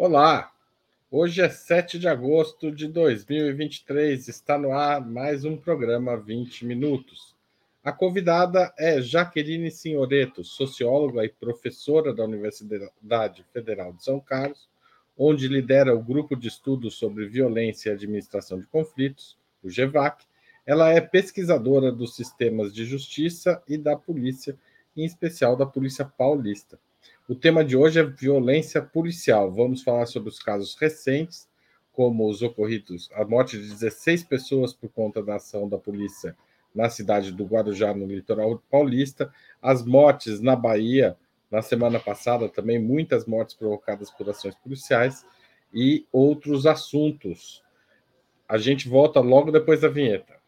Olá, hoje é 7 de agosto de 2023, está no ar mais um programa 20 Minutos. A convidada é Jaqueline Senhoreto, socióloga e professora da Universidade Federal de São Carlos, onde lidera o grupo de estudos sobre violência e administração de conflitos, o GEVAC. Ela é pesquisadora dos sistemas de justiça e da polícia, em especial da Polícia Paulista. O tema de hoje é violência policial. Vamos falar sobre os casos recentes, como os ocorridos, a morte de 16 pessoas por conta da ação da polícia na cidade do Guarujá, no litoral paulista, as mortes na Bahia na semana passada, também muitas mortes provocadas por ações policiais e outros assuntos. A gente volta logo depois da vinheta.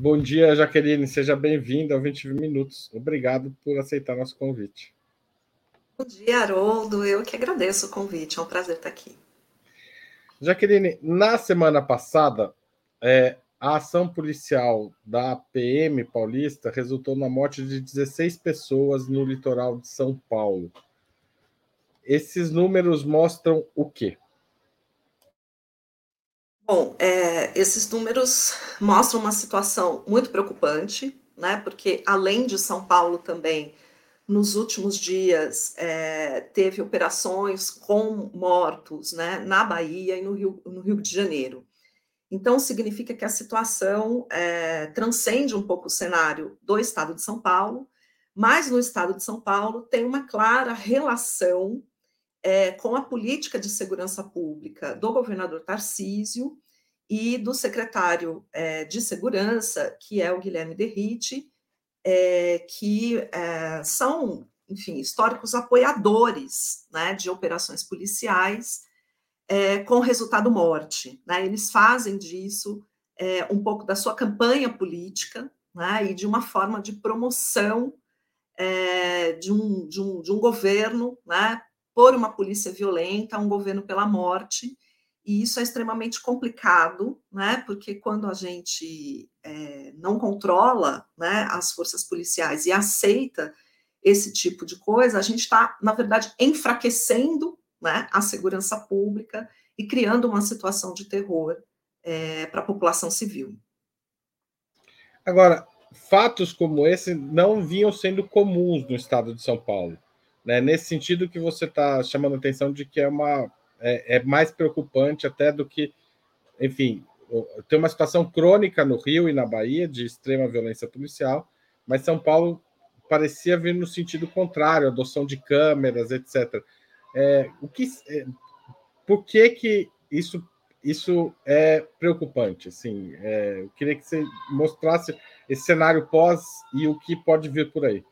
Bom dia, Jaqueline. Seja bem-vinda ao 20 Minutos. Obrigado por aceitar nosso convite. Bom dia, Haroldo. Eu que agradeço o convite. É um prazer estar aqui. Jaqueline, na semana passada, é, a ação policial da PM paulista resultou na morte de 16 pessoas no litoral de São Paulo. Esses números mostram o quê? Bom, é, esses números mostram uma situação muito preocupante, né? Porque além de São Paulo também, nos últimos dias é, teve operações com mortos, né? Na Bahia e no Rio, no Rio de Janeiro. Então significa que a situação é, transcende um pouco o cenário do Estado de São Paulo, mas no Estado de São Paulo tem uma clara relação é, com a política de segurança pública do governador Tarcísio e do secretário é, de segurança, que é o Guilherme Derrite, é, que é, são, enfim, históricos apoiadores né, de operações policiais é, com resultado morte. Né? Eles fazem disso é, um pouco da sua campanha política né, e de uma forma de promoção é, de, um, de, um, de um governo né, por uma polícia violenta, um governo pela morte, e isso é extremamente complicado, né? Porque quando a gente é, não controla né, as forças policiais e aceita esse tipo de coisa, a gente está, na verdade, enfraquecendo né, a segurança pública e criando uma situação de terror é, para a população civil. Agora, fatos como esse não vinham sendo comuns no estado de São Paulo. Né? Nesse sentido que você está chamando a atenção de que é uma é, é mais preocupante até do que, enfim, tem uma situação crônica no Rio e na Bahia de extrema violência policial, mas São Paulo parecia vir no sentido contrário, adoção de câmeras, etc. É, o que, é, por que que isso isso é preocupante? Assim, é, eu queria que você mostrasse esse cenário pós e o que pode vir por aí.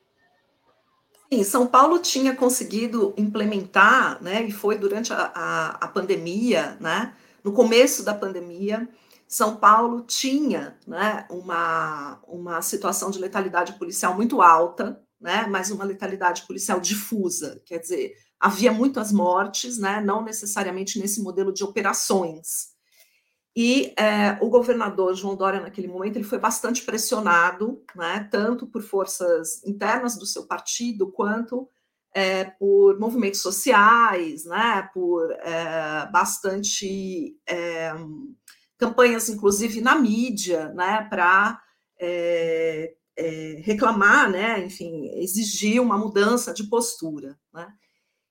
Sim, São Paulo tinha conseguido implementar, né, e foi durante a, a, a pandemia, né, no começo da pandemia, São Paulo tinha né, uma, uma situação de letalidade policial muito alta, né, mas uma letalidade policial difusa, quer dizer, havia muitas mortes, né, não necessariamente nesse modelo de operações. E é, o governador João Dória, naquele momento, ele foi bastante pressionado, né, tanto por forças internas do seu partido, quanto é, por movimentos sociais, né, por é, bastante é, campanhas, inclusive na mídia, né, para é, é, reclamar, né, enfim, exigir uma mudança de postura. Né.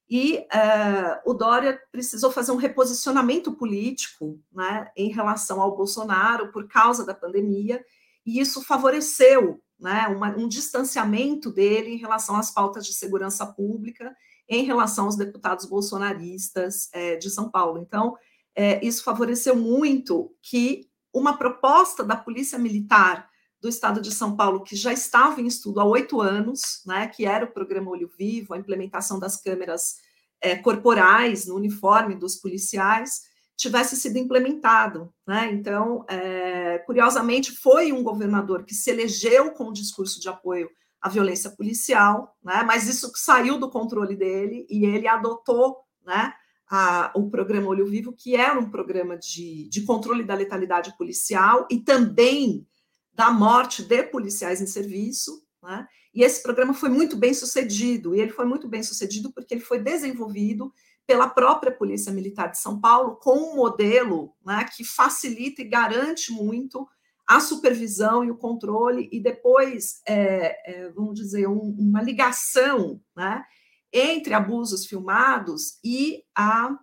E uh, o Dória precisou fazer um reposicionamento político né, em relação ao Bolsonaro por causa da pandemia, e isso favoreceu né, uma, um distanciamento dele em relação às pautas de segurança pública, em relação aos deputados bolsonaristas é, de São Paulo. Então, é, isso favoreceu muito que uma proposta da Polícia Militar do Estado de São Paulo, que já estava em estudo há oito anos, né, que era o programa Olho Vivo, a implementação das câmeras é, corporais no uniforme dos policiais, tivesse sido implementado. Né? Então, é, curiosamente, foi um governador que se elegeu com o discurso de apoio a violência policial, né? Mas isso saiu do controle dele e ele adotou, né? A, o programa Olho Vivo, que era um programa de, de controle da letalidade policial e também da morte de policiais em serviço, né? E esse programa foi muito bem sucedido, e ele foi muito bem sucedido porque ele foi desenvolvido pela própria Polícia Militar de São Paulo com um modelo né, que facilita e garante muito a supervisão e o controle, e depois, é, é, vamos dizer, um, uma ligação né, entre abusos filmados e a,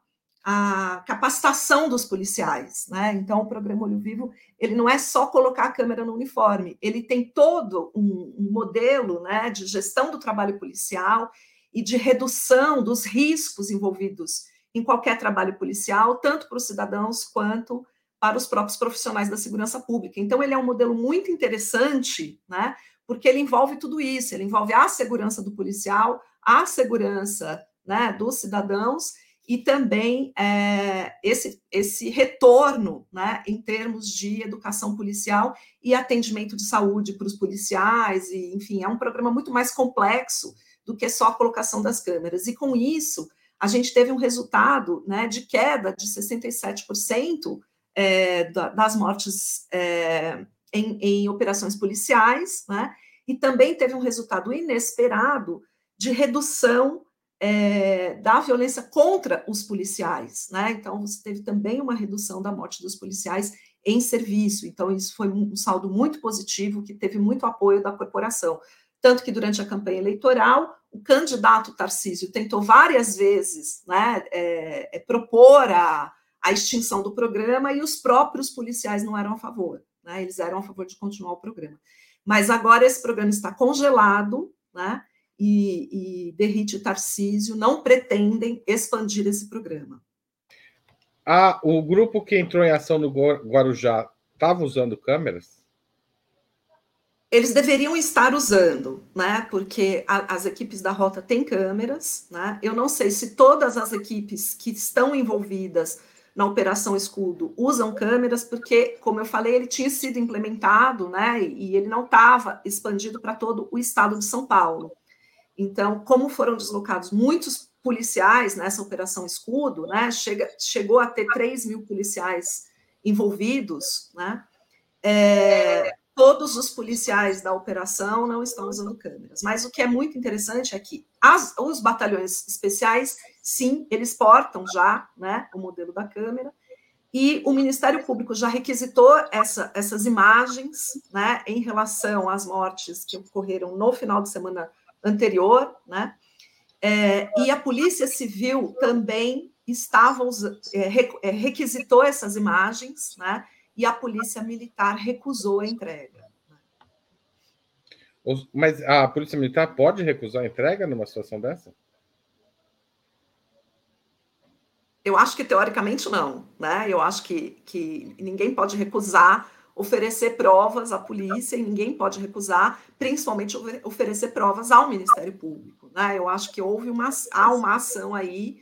a capacitação dos policiais. Né? Então, o programa Olho Vivo ele não é só colocar a câmera no uniforme, ele tem todo um, um modelo né, de gestão do trabalho policial e de redução dos riscos envolvidos em qualquer trabalho policial, tanto para os cidadãos quanto para os próprios profissionais da segurança pública. Então, ele é um modelo muito interessante, né? Porque ele envolve tudo isso, ele envolve a segurança do policial, a segurança né, dos cidadãos e também é, esse, esse retorno né, em termos de educação policial e atendimento de saúde para os policiais, e, enfim, é um programa muito mais complexo do que só a colocação das câmeras. E com isso, a gente teve um resultado né, de queda de 67% é, das mortes é, em, em, operações policiais, né? E também teve um resultado inesperado de redução é, da violência contra os policiais, né? Então, você teve também uma redução da morte dos policiais em serviço. Então, isso foi um saldo muito positivo, que teve muito apoio da corporação. Tanto que durante a campanha eleitoral, o candidato Tarcísio tentou várias vezes né, é, é, propor a, a extinção do programa e os próprios policiais não eram a favor, né? Eles eram a favor de continuar o programa. Mas agora esse programa está congelado, né? E, e Derrite Tarcísio não pretendem expandir esse programa. Ah, o grupo que entrou em ação no Guarujá estava usando câmeras? Eles deveriam estar usando, né? Porque a, as equipes da rota têm câmeras, né? Eu não sei se todas as equipes que estão envolvidas na Operação Escudo usam câmeras, porque, como eu falei, ele tinha sido implementado, né, e ele não estava expandido para todo o estado de São Paulo. Então, como foram deslocados muitos policiais nessa Operação Escudo, né, chega, chegou a ter 3 mil policiais envolvidos, né, é, todos os policiais da operação não estão usando câmeras. Mas o que é muito interessante é que as, os batalhões especiais, sim, eles portam já né, o modelo da câmera, e o Ministério Público já requisitou essa, essas imagens né, em relação às mortes que ocorreram no final de semana anterior, né? É, e a Polícia Civil também estava é, é requisitou essas imagens, né? e a polícia militar recusou a entrega. Mas a polícia militar pode recusar a entrega numa situação dessa? Eu acho que teoricamente não, né? Eu acho que, que ninguém pode recusar oferecer provas à polícia e ninguém pode recusar, principalmente oferecer provas ao Ministério Público, né? Eu acho que houve uma há uma ação aí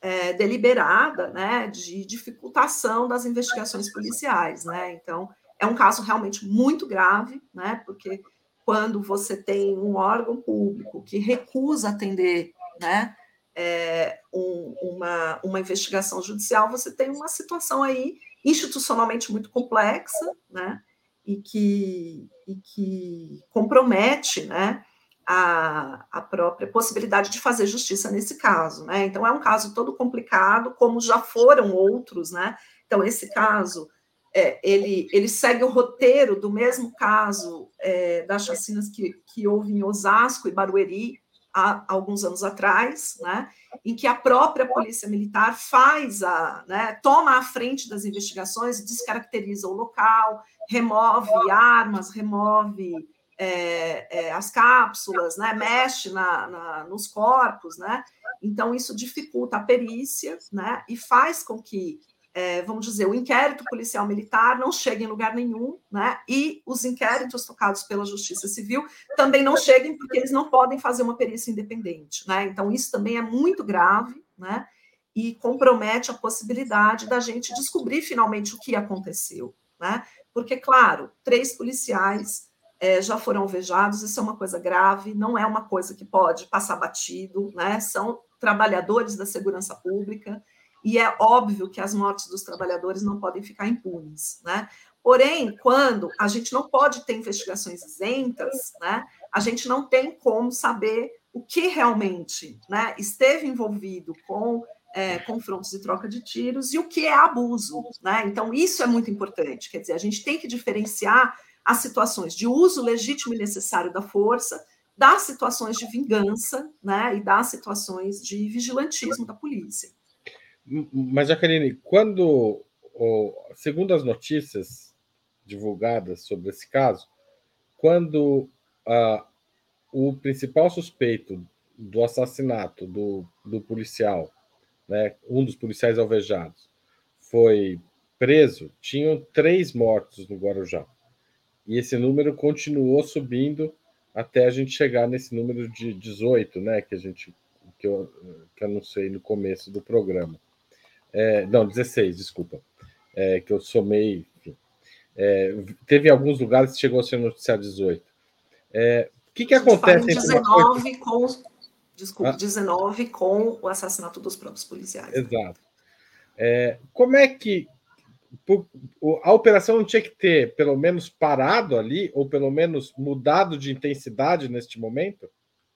é, deliberada, né, de dificultação das investigações policiais, né? Então, é um caso realmente muito grave, né? Porque quando você tem um órgão público que recusa atender, né, é, um, uma, uma investigação judicial, você tem uma situação aí institucionalmente muito complexa, né? E que, e que compromete, né? a, a própria possibilidade de fazer justiça nesse caso, né? Então é um caso todo complicado, como já foram outros, né? Então esse caso é, ele, ele segue o roteiro do mesmo caso é, das chacinas que, que houve em Osasco e Barueri há alguns anos atrás, né? Em que a própria polícia militar faz a, né, toma a frente das investigações, descaracteriza o local, remove armas, remove é, é, as cápsulas, né, mexe na, na, nos corpos, né? Então, isso dificulta a perícia, né? E faz com que, é, vamos dizer, o inquérito policial militar não chegue em lugar nenhum, né? E os inquéritos tocados pela Justiça Civil também não cheguem, porque eles não podem fazer uma perícia independente, né? Então, isso também é muito grave, né? E compromete a possibilidade da gente descobrir finalmente o que aconteceu, né? Porque, claro, três policiais é, já foram alvejados, isso é uma coisa grave, não é uma coisa que pode passar batido, né? São trabalhadores da segurança pública, e é óbvio que as mortes dos trabalhadores não podem ficar impunes, né? Porém, quando a gente não pode ter investigações isentas, né? A gente não tem como saber o que realmente né, esteve envolvido com é, confrontos e troca de tiros e o que é abuso. Né? Então, isso é muito importante. Quer dizer, a gente tem que diferenciar as situações de uso legítimo e necessário da força das situações de vingança né, e das situações de vigilantismo da polícia. Mas, Jaqueline, quando, segundo as notícias divulgadas sobre esse caso, quando uh, o principal suspeito do assassinato do, do policial, né, um dos policiais alvejados, foi preso, tinham três mortos no Guarujá. E esse número continuou subindo até a gente chegar nesse número de 18, né, que a gente que eu, que anunciei no começo do programa. É, não, 16, desculpa. É, que eu somei. É, teve alguns lugares que chegou a ser noticiado 18. É, o que, que acontece 19 com. Desculpa, ah. 19 com o assassinato dos próprios policiais. Exato. É, como é que a operação não tinha que ter pelo menos parado ali, ou pelo menos mudado de intensidade neste momento?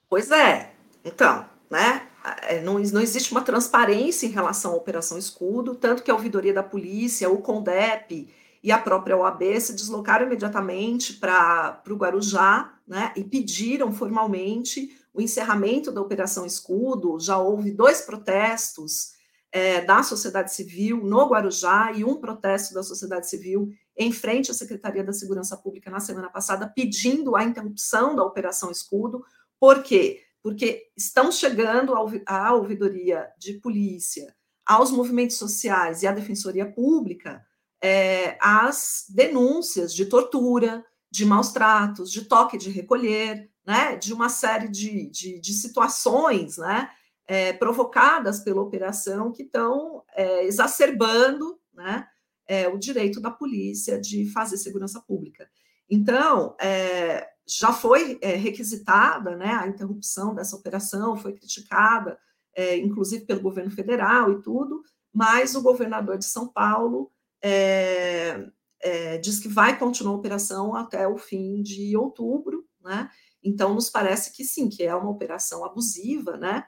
Pois é. Então, né? É, não, não existe uma transparência em relação à Operação Escudo, tanto que a ouvidoria da polícia, o CONDEP e a própria OAB se deslocaram imediatamente para o Guarujá né, e pediram formalmente o encerramento da Operação Escudo. Já houve dois protestos é, da sociedade civil no Guarujá e um protesto da sociedade civil em frente à Secretaria da Segurança Pública na semana passada, pedindo a interrupção da Operação Escudo. Por quê? Porque estão chegando à ouvidoria de polícia, aos movimentos sociais e à Defensoria Pública é, as denúncias de tortura, de maus tratos, de toque de recolher, né, de uma série de, de, de situações né, é, provocadas pela operação que estão é, exacerbando né, é, o direito da polícia de fazer segurança pública. Então, é, já foi é, requisitada né, a interrupção dessa operação, foi criticada, é, inclusive pelo governo federal e tudo, mas o governador de São Paulo é, é, diz que vai continuar a operação até o fim de outubro, né? Então, nos parece que sim, que é uma operação abusiva, né?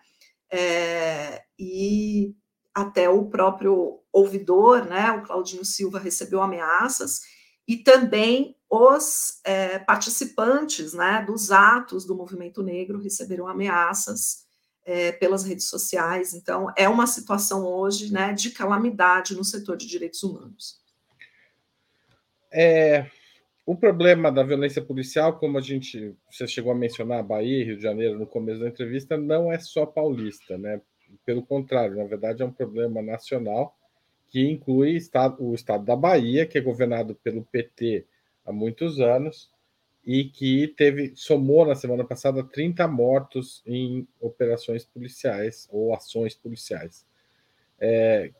É, e até o próprio ouvidor, né, o Claudinho Silva, recebeu ameaças, e também os é, participantes né, dos atos do movimento negro receberam ameaças é, pelas redes sociais. Então, é uma situação hoje né, de calamidade no setor de direitos humanos. É, o problema da violência policial, como a gente você chegou a mencionar, Bahia, Rio de Janeiro, no começo da entrevista, não é só paulista, né? Pelo contrário, na verdade, é um problema nacional que inclui o estado da Bahia, que é governado pelo PT há muitos anos, e que teve somou na semana passada 30 mortos em operações policiais ou ações policiais. É,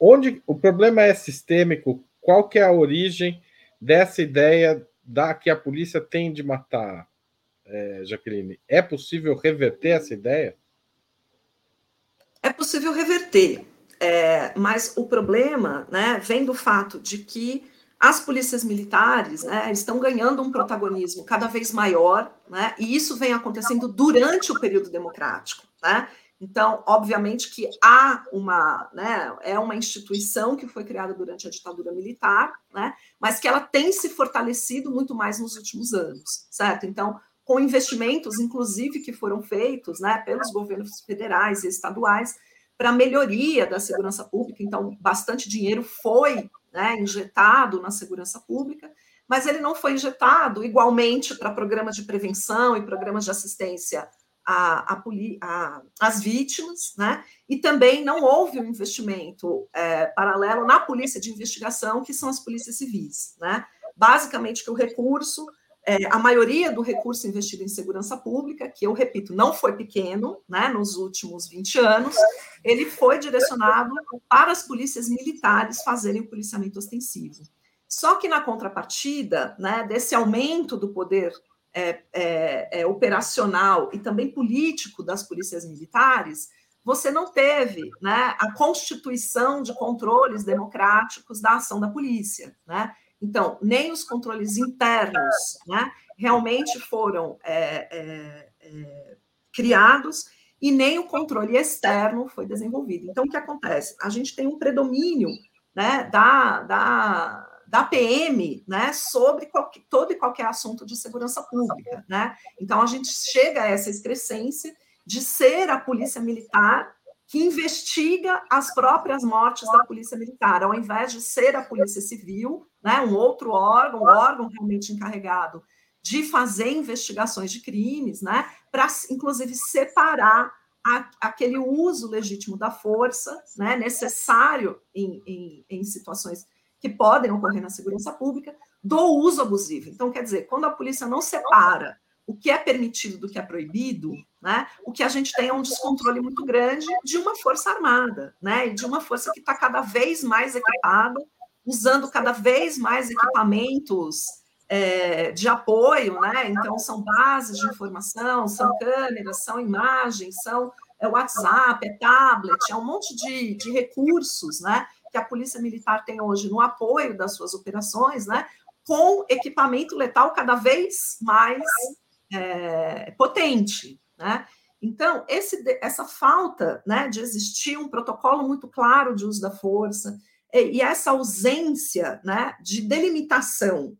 onde o problema é sistêmico, qual que é a origem dessa ideia da que a polícia tem de matar, é, Jaqueline? É possível reverter essa ideia? É possível reverter, é, mas o problema né, vem do fato de que as polícias militares né, estão ganhando um protagonismo cada vez maior, né, e isso vem acontecendo durante o período democrático. Né? Então, obviamente que há uma, né, é uma instituição que foi criada durante a ditadura militar, né, mas que ela tem se fortalecido muito mais nos últimos anos, certo? Então, com investimentos, inclusive, que foram feitos né, pelos governos federais e estaduais para melhoria da segurança pública, então, bastante dinheiro foi né, injetado na segurança pública, mas ele não foi injetado igualmente para programas de prevenção e programas de assistência às vítimas, né? E também não houve um investimento é, paralelo na polícia de investigação, que são as polícias civis, né? Basicamente, que o recurso, é, a maioria do recurso investido em segurança pública, que eu repito, não foi pequeno, né? Nos últimos 20 anos, ele foi direcionado para as polícias militares fazerem o policiamento ostensivo. Só que na contrapartida, né, desse aumento do poder é, é, é, operacional e também político das polícias militares, você não teve né, a constituição de controles democráticos da ação da polícia. Né? Então, nem os controles internos né, realmente foram é, é, é, criados e nem o controle externo foi desenvolvido. Então, o que acontece? A gente tem um predomínio né, da, da, da PM né, sobre qualquer, todo e qualquer assunto de segurança pública. Né? Então, a gente chega a essa excrescência de ser a polícia militar que investiga as próprias mortes da polícia militar, ao invés de ser a polícia civil, né, um outro órgão, um órgão realmente encarregado de fazer investigações de crimes, né, para inclusive separar a, aquele uso legítimo da força, né, necessário em, em, em situações que podem ocorrer na segurança pública, do uso abusivo. Então, quer dizer, quando a polícia não separa o que é permitido do que é proibido, né, o que a gente tem é um descontrole muito grande de uma força armada, né, e de uma força que está cada vez mais equipada, usando cada vez mais equipamentos é, de apoio, né? Então, são bases de informação, são câmeras, são imagens, são é, WhatsApp, é tablet, é um monte de, de recursos, né? que a Polícia Militar tem hoje no apoio das suas operações, né, com equipamento letal cada vez mais é, potente, né? Então, esse, essa falta né, de existir um protocolo muito claro de uso da força e, essa ausência né, de delimitação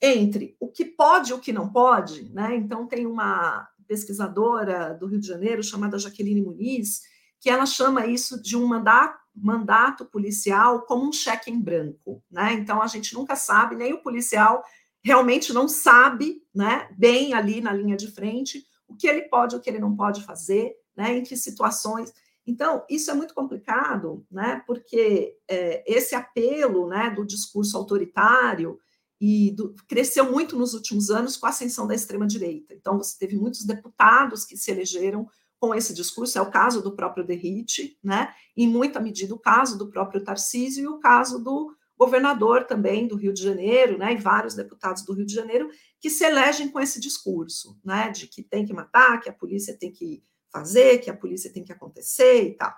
entre o que pode e o que não pode, né? Então, tem uma pesquisadora do Rio de Janeiro chamada Jaqueline Muniz, que ela chama isso de um mandato mandato policial como um cheque em branco, né? Então a gente nunca sabe, nem o policial realmente não sabe, né, bem ali na linha de frente, o que ele pode, o que ele não pode fazer, né, entre situações. Então isso é muito complicado, né, porque é, esse apelo, né, do discurso autoritário e do, cresceu muito nos últimos anos com a ascensão da extrema direita. Então você teve muitos deputados que se elegeram com esse discurso, é o caso do próprio Derrite, né? em muita medida o caso do próprio Tarcísio e o caso do governador também do Rio de Janeiro, né? e vários deputados do Rio de Janeiro, que se elegem com esse discurso, né? de que tem que matar, que a polícia tem que fazer, que a polícia tem que acontecer e tal.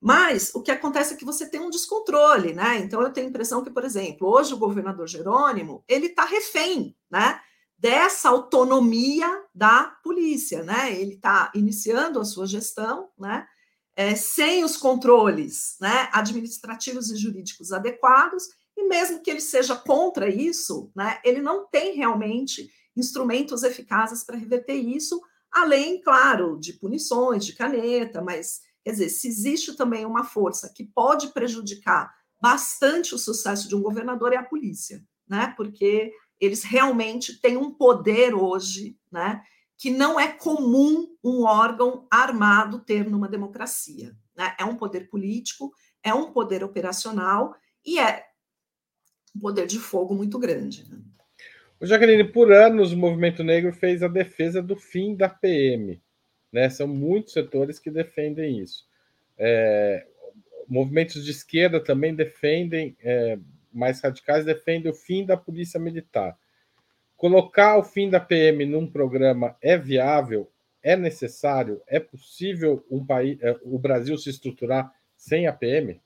Mas o que acontece é que você tem um descontrole, né? Então eu tenho a impressão que, por exemplo, hoje o governador Jerônimo, ele está refém, né? dessa autonomia da polícia, né? Ele está iniciando a sua gestão, né? É, sem os controles né, administrativos e jurídicos adequados, e mesmo que ele seja contra isso, né, ele não tem realmente instrumentos eficazes para reverter isso, além, claro, de punições, de caneta, mas, quer dizer, se existe também uma força que pode prejudicar bastante o sucesso de um governador, é a polícia, né, porque eles realmente têm um poder hoje, né, que não é comum um órgão armado ter numa democracia. Né? É um poder político, é um poder operacional e é um poder de fogo muito grande. Né? O Jaqueline, por anos o movimento negro fez a defesa do fim da PM. Né? São muitos setores que defendem isso. É, movimentos de esquerda também defendem é, mais radicais defendem o fim da polícia militar. Colocar o fim da PM num programa é viável? É necessário? É possível um país, é, o Brasil se estruturar sem a PM?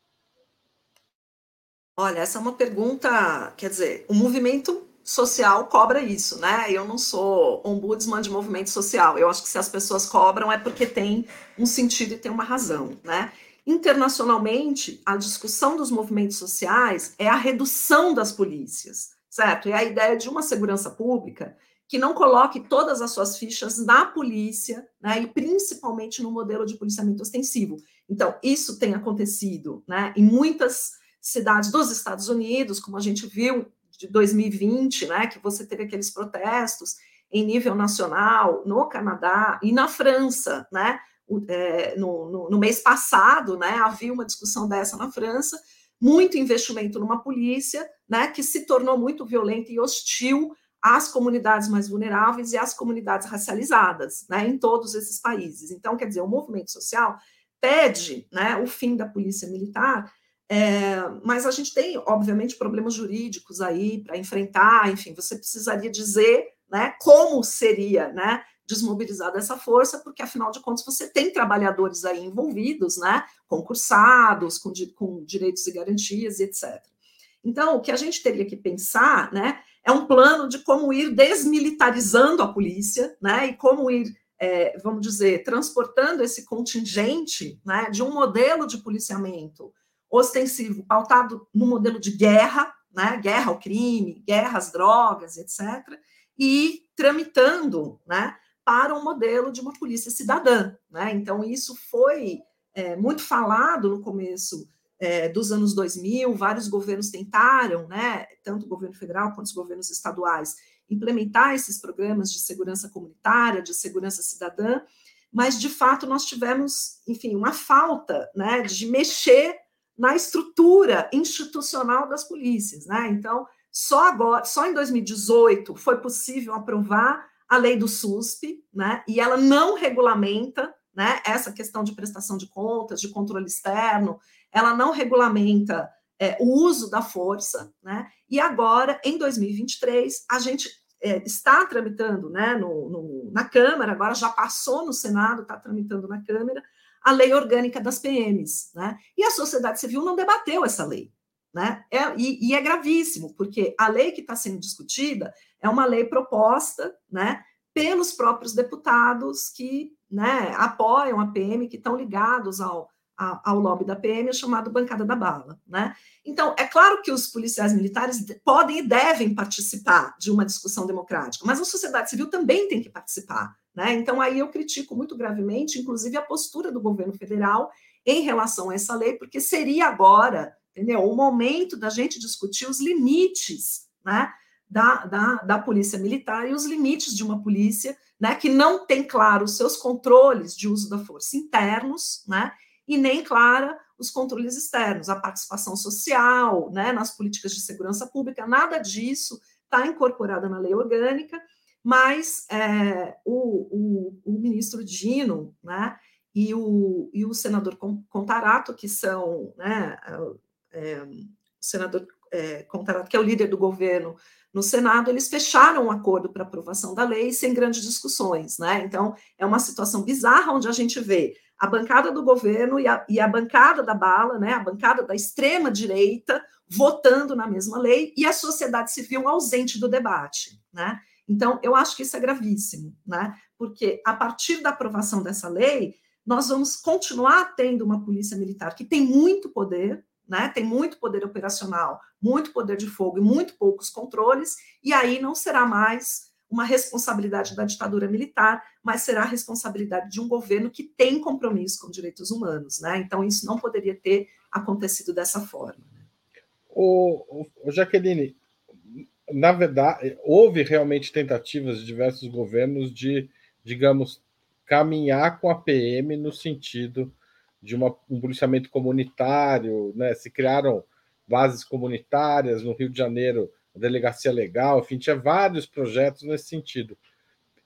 Olha, essa é uma pergunta, quer dizer, o movimento social cobra isso, né? Eu não sou ombudsman de movimento social. Eu acho que se as pessoas cobram é porque tem um sentido e tem uma razão, né? Internacionalmente, a discussão dos movimentos sociais é a redução das polícias, certo? É a ideia de uma segurança pública que não coloque todas as suas fichas na polícia, né, e principalmente no modelo de policiamento ostensivo. Então, isso tem acontecido né, em muitas cidades dos Estados Unidos, como a gente viu de 2020, né, que você teve aqueles protestos em nível nacional, no Canadá e na França, né, é, no, no, no, mês passado, né, havia uma discussão dessa na França, muito investimento numa polícia, né, que se tornou muito violenta e hostil às comunidades mais vulneráveis e às comunidades racializadas, né, em todos esses países. Então, quer dizer, o movimento social pede, né, o fim da polícia militar É, mas a gente tem, obviamente, problemas jurídicos aí para enfrentar, enfim, você precisaria dizer né, como seria né, desmobilizada essa força, porque afinal de contas você tem trabalhadores aí envolvidos, né, concursados, com, com direitos e garantias etc. Então, o que a gente teria que pensar né, é um plano de como ir desmilitarizando a polícia né, e como ir é, vamos dizer, transportando esse contingente né, de um modelo de policiamento ostensivo, pautado no modelo de guerra, né, guerra ao crime, guerra às drogas, etc., e tramitando né, para um modelo de uma polícia cidadã. Né? Então, isso foi é, muito falado no começo é, dos anos 2000, vários governos tentaram, né, tanto o governo federal quanto os governos estaduais, implementar esses programas de segurança comunitária, de segurança cidadã, mas de fato nós tivemos, enfim, uma falta né, de mexer na estrutura institucional das polícias. Né? Então, só agora, só em 2018 foi possível aprovar a lei do SUSP, né? E ela não regulamenta, né? Essa questão de prestação de contas, de controle externo, ela não regulamenta é, o uso da força, né? E agora, em 2023, a gente é, está tramitando, né? No, no, na Câmara, agora já passou no Senado, está tramitando na Câmara a lei orgânica das PMs, né? E a sociedade civil não debateu essa lei, né? É, e, e é gravíssimo, porque a lei que está sendo discutida é uma lei proposta, né? Pelos próprios deputados que né, apoiam a PM, que estão ligados ao, ao lobby da PM, chamado Bancada da Bala. Né? Então, é claro que os policiais militares podem e devem participar de uma discussão democrática, mas a sociedade civil também tem que participar. Né? Então, aí eu critico muito gravemente, inclusive, a postura do governo federal em relação a essa lei, porque seria agora entendeu, o momento da gente discutir os limites né, da, da, da polícia militar e os limites de uma polícia né, que não tem claro os seus controles de uso da força internos, né, e nem clara os controles externos, a participação social, né, nas políticas de segurança pública, nada disso está incorporado na lei orgânica, mas é, o, o, o, ministro Dino né, e, o, e o senador Contarato, que são né, é, o senador é, Contarato, que é o líder do governo no Senado, eles fecharam um acordo para aprovação da lei sem grandes discussões. Né? Então, é uma situação bizarra onde a gente vê a bancada do governo e a, e a bancada da bala, né, a bancada da extrema direita, votando na mesma lei e a sociedade civil ausente do debate, né? Então, eu acho que isso é gravíssimo, né? Porque a partir da aprovação dessa lei, nós vamos continuar tendo uma polícia militar que tem muito poder, né? Tem muito poder operacional, muito poder de fogo e muito poucos controles, e aí não será mais uma responsabilidade da ditadura militar, mas será a responsabilidade de um governo que tem compromisso com direitos humanos, né? Então isso não poderia ter acontecido dessa forma. O, o Jaqueline, na verdade, houve realmente tentativas de diversos governos de, digamos, caminhar com a PM no sentido de uma, um policiamento comunitário, né? Se criaram bases comunitárias no Rio de Janeiro delegacia legal, enfim, tinha vários projetos nesse sentido.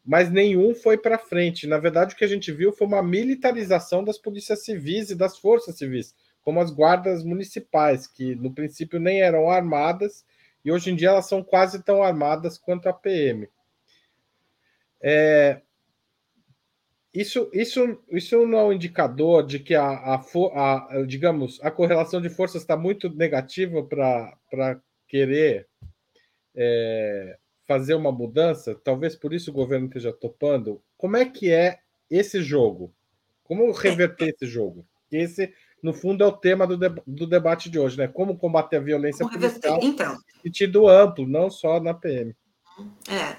Mas nenhum foi para frente. Na verdade, o que a gente viu foi uma militarização das polícias civis e das forças civis, como as guardas municipais, que no princípio nem eram armadas e hoje em dia elas são quase tão armadas quanto a PM. É, isso, isso, isso não é um indicador de que a, a, a digamos, a correlação de forças está muito negativa para querer é, fazer uma mudança, talvez por isso o governo esteja topando. Como é que é esse jogo? Como reverter esse jogo? Esse, no fundo, é o tema do, do debate de hoje, né? Como combater a violência policial então, sentido amplo, não só na PM. É.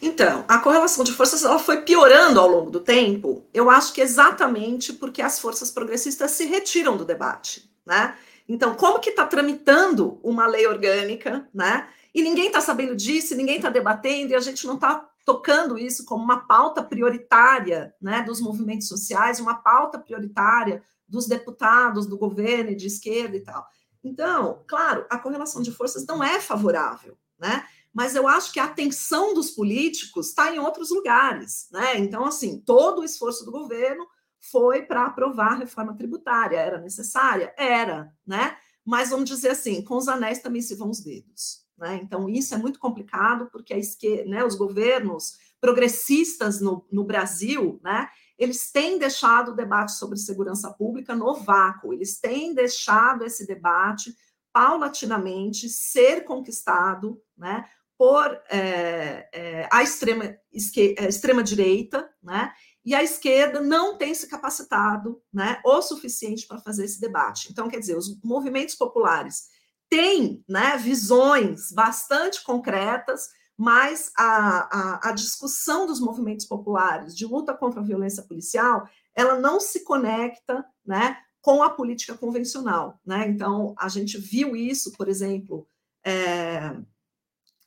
Então, a correlação de forças ela foi piorando ao longo do tempo. Eu acho que exatamente porque as forças progressistas se retiram do debate, né? Então, como que está tramitando uma lei orgânica, né? E ninguém está sabendo disso, ninguém está debatendo, e a gente não está tocando isso como uma pauta prioritária né, dos movimentos sociais, uma pauta prioritária dos deputados do governo e de esquerda e tal. Então, claro, a correlação de forças não é favorável, né? Mas eu acho que a atenção dos políticos está em outros lugares, né? Então, assim, todo o esforço do governo foi para aprovar a reforma tributária. Era necessária? Era, né? mas vamos dizer assim, com os anéis também se vão os dedos. Né? Então, isso é muito complicado, porque a esquerda, né, os governos progressistas no, no Brasil, né, eles têm deixado o debate sobre segurança pública no vácuo, eles têm deixado esse debate paulatinamente ser conquistado né, por é, é, a extrema, é, extrema direita, né, e a esquerda não tem se capacitado né, o suficiente para fazer esse debate. Então, quer dizer, os movimentos populares têm né, visões bastante concretas mas a, a, a, discussão dos movimentos populares de luta contra a violência policial, ela não se conecta né, com a política convencional. Né? Então, a gente viu isso, por exemplo, é,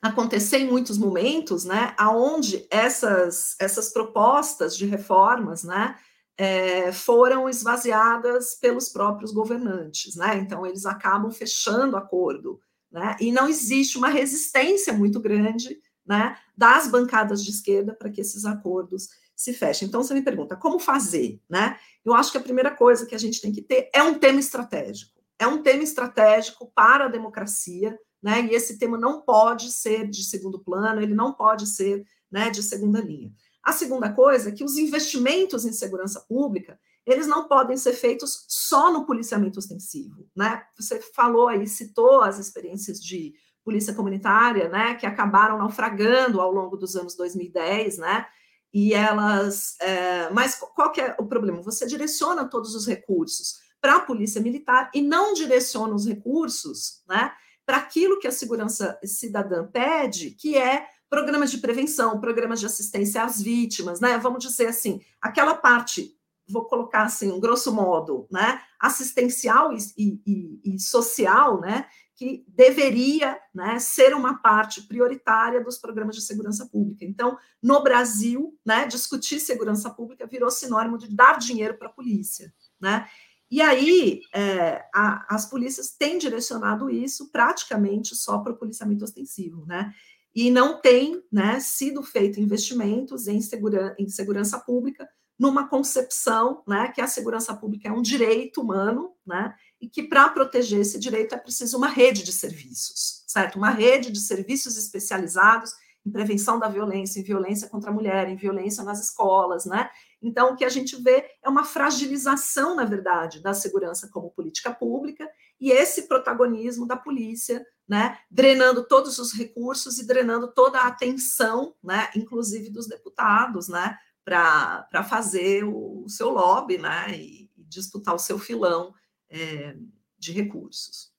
acontecer em muitos momentos, né, aonde essas, essas propostas de reformas né, é, foram esvaziadas pelos próprios governantes. Né? Então, eles acabam fechando acordo né? E não existe uma resistência muito grande né, das bancadas de esquerda para que esses acordos se fechem. Então, você me pergunta, como fazer? Né? Eu acho que a primeira coisa que a gente tem que ter é um tema estratégico. É um tema estratégico para a democracia, né? E esse tema não pode ser de segundo plano, ele não pode ser né, de segunda linha. A segunda coisa é que os investimentos em segurança pública eles não podem ser feitos só no policiamento ostensivo, né? Você falou aí, citou as experiências de polícia comunitária, né, que acabaram naufragando ao longo dos anos 2010, né? E elas, é, mas qual que é o problema? Você direciona todos os recursos para a polícia militar e não direciona os recursos, né, para aquilo que a segurança cidadã pede, que é programas de prevenção, programas de assistência às vítimas, né? Vamos dizer assim, aquela parte vou colocar assim, um grosso modo, né, assistencial e, e, e social, né, que deveria né, ser uma parte prioritária dos programas de segurança pública. Então, no Brasil, né, discutir segurança pública virou sinônimo de dar dinheiro para a polícia. Né? E aí, é, a, as polícias têm direcionado isso praticamente só para o policiamento ostensivo. Né? E não tem né, sido feito investimentos em, segura, em segurança pública numa concepção né, que a segurança pública é um direito humano, né, e que para proteger esse direito é preciso uma rede de serviços, certo? Uma rede de serviços especializados em prevenção da violência, em violência contra a mulher, em violência nas escolas, né? Então, o que a gente vê é uma fragilização, na verdade, da segurança como política pública e esse protagonismo da polícia, né, drenando todos os recursos e drenando toda a atenção, né, inclusive dos deputados, né, para fazer o, o, seu lobby né, e, e, disputar o seu filão é, de recursos.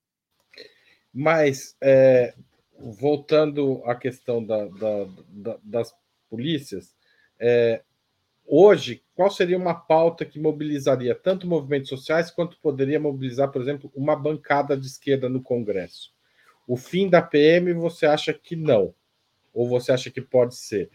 Mas, é, voltando à questão da, da, da, das polícias, é, hoje, qual seria uma pauta que mobilizaria tanto movimentos sociais quanto poderia mobilizar, por exemplo, uma bancada de esquerda no Congresso? O fim da PM, você acha que não? Ou você acha que pode ser?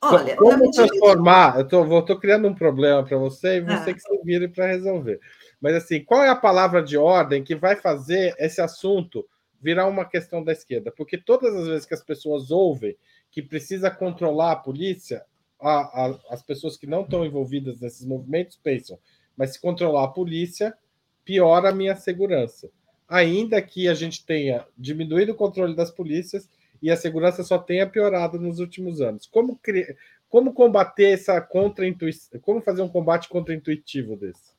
Olha, como transformar? Eu tô, tô criando um problema para você e você ah. que se vire para resolver. Mas assim, qual é a palavra de ordem que vai fazer esse assunto virar uma questão da esquerda? Porque todas as vezes que as pessoas ouvem que precisa controlar a polícia, a, a, as pessoas que não estão envolvidas nesses movimentos pensam, mas se controlar a polícia, piora a minha segurança. Ainda que a gente tenha diminuído o controle das polícias, e a segurança só tenha piorado nos últimos anos. Como, cri... como combater essa contra-intuição? Como fazer um combate contra-intuitivo desse?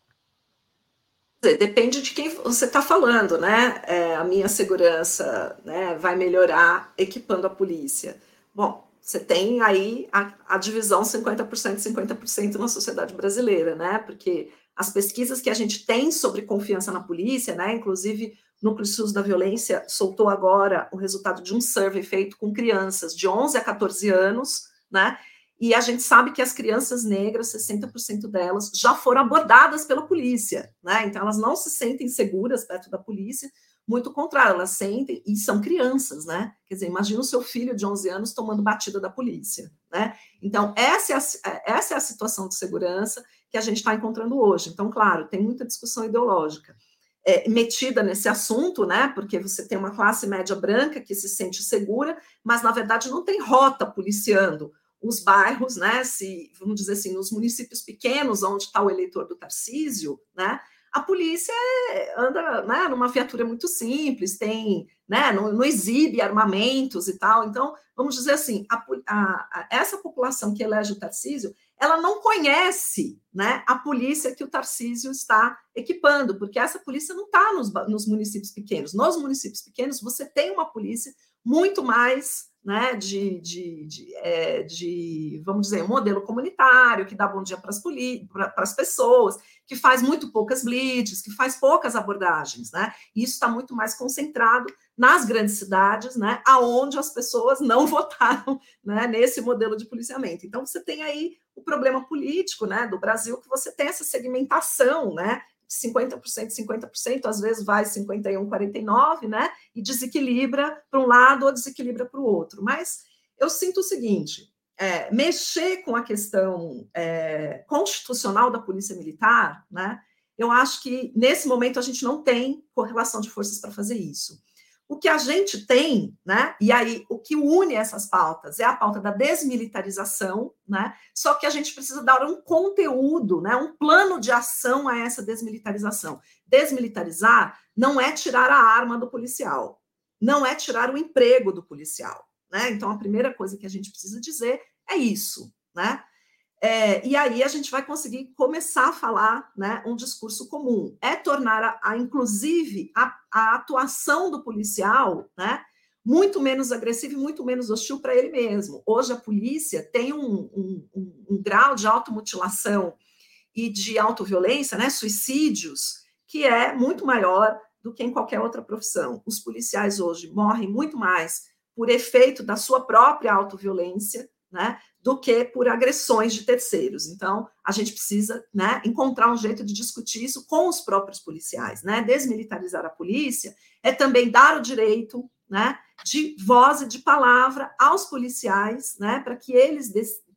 Depende de quem você está falando, né? É, a minha segurança né, vai melhorar equipando a polícia. Bom, você tem aí a, a divisão 50% 50% na sociedade brasileira, né? Porque as pesquisas que a gente tem sobre confiança na polícia, né? Inclusive Núcleo SUS da Violência soltou agora o resultado de um survey feito com crianças de 11 a 14 anos, né? E a gente sabe que as crianças negras, 60% delas, já foram abordadas pela polícia, né? Então elas não se sentem seguras perto da polícia, muito contrário, elas sentem e são crianças, né? Quer dizer, imagina o seu filho de 11 anos tomando batida da polícia, né? Então, essa é a, essa é a situação de segurança que a gente está encontrando hoje. Então, claro, tem muita discussão ideológica é, metida nesse assunto, né? Porque você tem uma classe média branca que se sente segura, mas na verdade não tem rota policiando os bairros, né? Se vamos dizer assim, nos municípios pequenos onde está o eleitor do Tarcísio, né? A polícia anda né, numa viatura muito simples, tem, né, não, não, exibe armamentos e tal. Então, vamos dizer assim, a, a, a, essa população que elege o Tarcísio, ela não conhece né, a polícia que o Tarcísio está equipando, porque essa polícia não está nos, nos municípios pequenos. Nos municípios pequenos, você tem uma polícia muito mais né, de, de, de, é, de, vamos dizer, um modelo comunitário, que dá bom dia para as pessoas, que faz muito poucas blitz, que faz poucas abordagens, né? E isso está muito mais concentrado nas grandes cidades, né, aonde as pessoas não votaram né, nesse modelo de policiamento. Então, você tem aí o problema político né, do Brasil, que você tem essa segmentação né, 50%, 50%, às vezes vai 51, 49, né? E desequilibra para um lado ou desequilibra para o outro. Mas eu sinto o seguinte: é, mexer com a questão é, constitucional da polícia militar, né? Eu acho que nesse momento a gente não tem correlação de forças para fazer isso. O que a gente tem, né? E aí o que une essas pautas é a pauta da desmilitarização, né? Só que a gente precisa dar um conteúdo, né? Um plano de ação a essa desmilitarização. Desmilitarizar não é tirar a arma do policial, não é tirar o emprego do policial, né? Então a primeira coisa que a gente precisa dizer é isso, né? É, e aí a gente vai conseguir começar a falar né, um discurso comum. É tornar, a, a inclusive, a, a, atuação do policial né, muito menos agressiva e muito menos hostil para ele mesmo. Hoje a polícia tem um, um, um, um grau de automutilação e de autoviolência, né, suicídios, que é muito maior do que em qualquer outra profissão. Os policiais hoje morrem muito mais por efeito da sua própria autoviolência, né, do que por agressões de terceiros. Então, a gente precisa né, encontrar um jeito de discutir isso com os próprios policiais. Né? Desmilitarizar a polícia é também dar o direito né, de voz e de palavra aos policiais, né, para que eles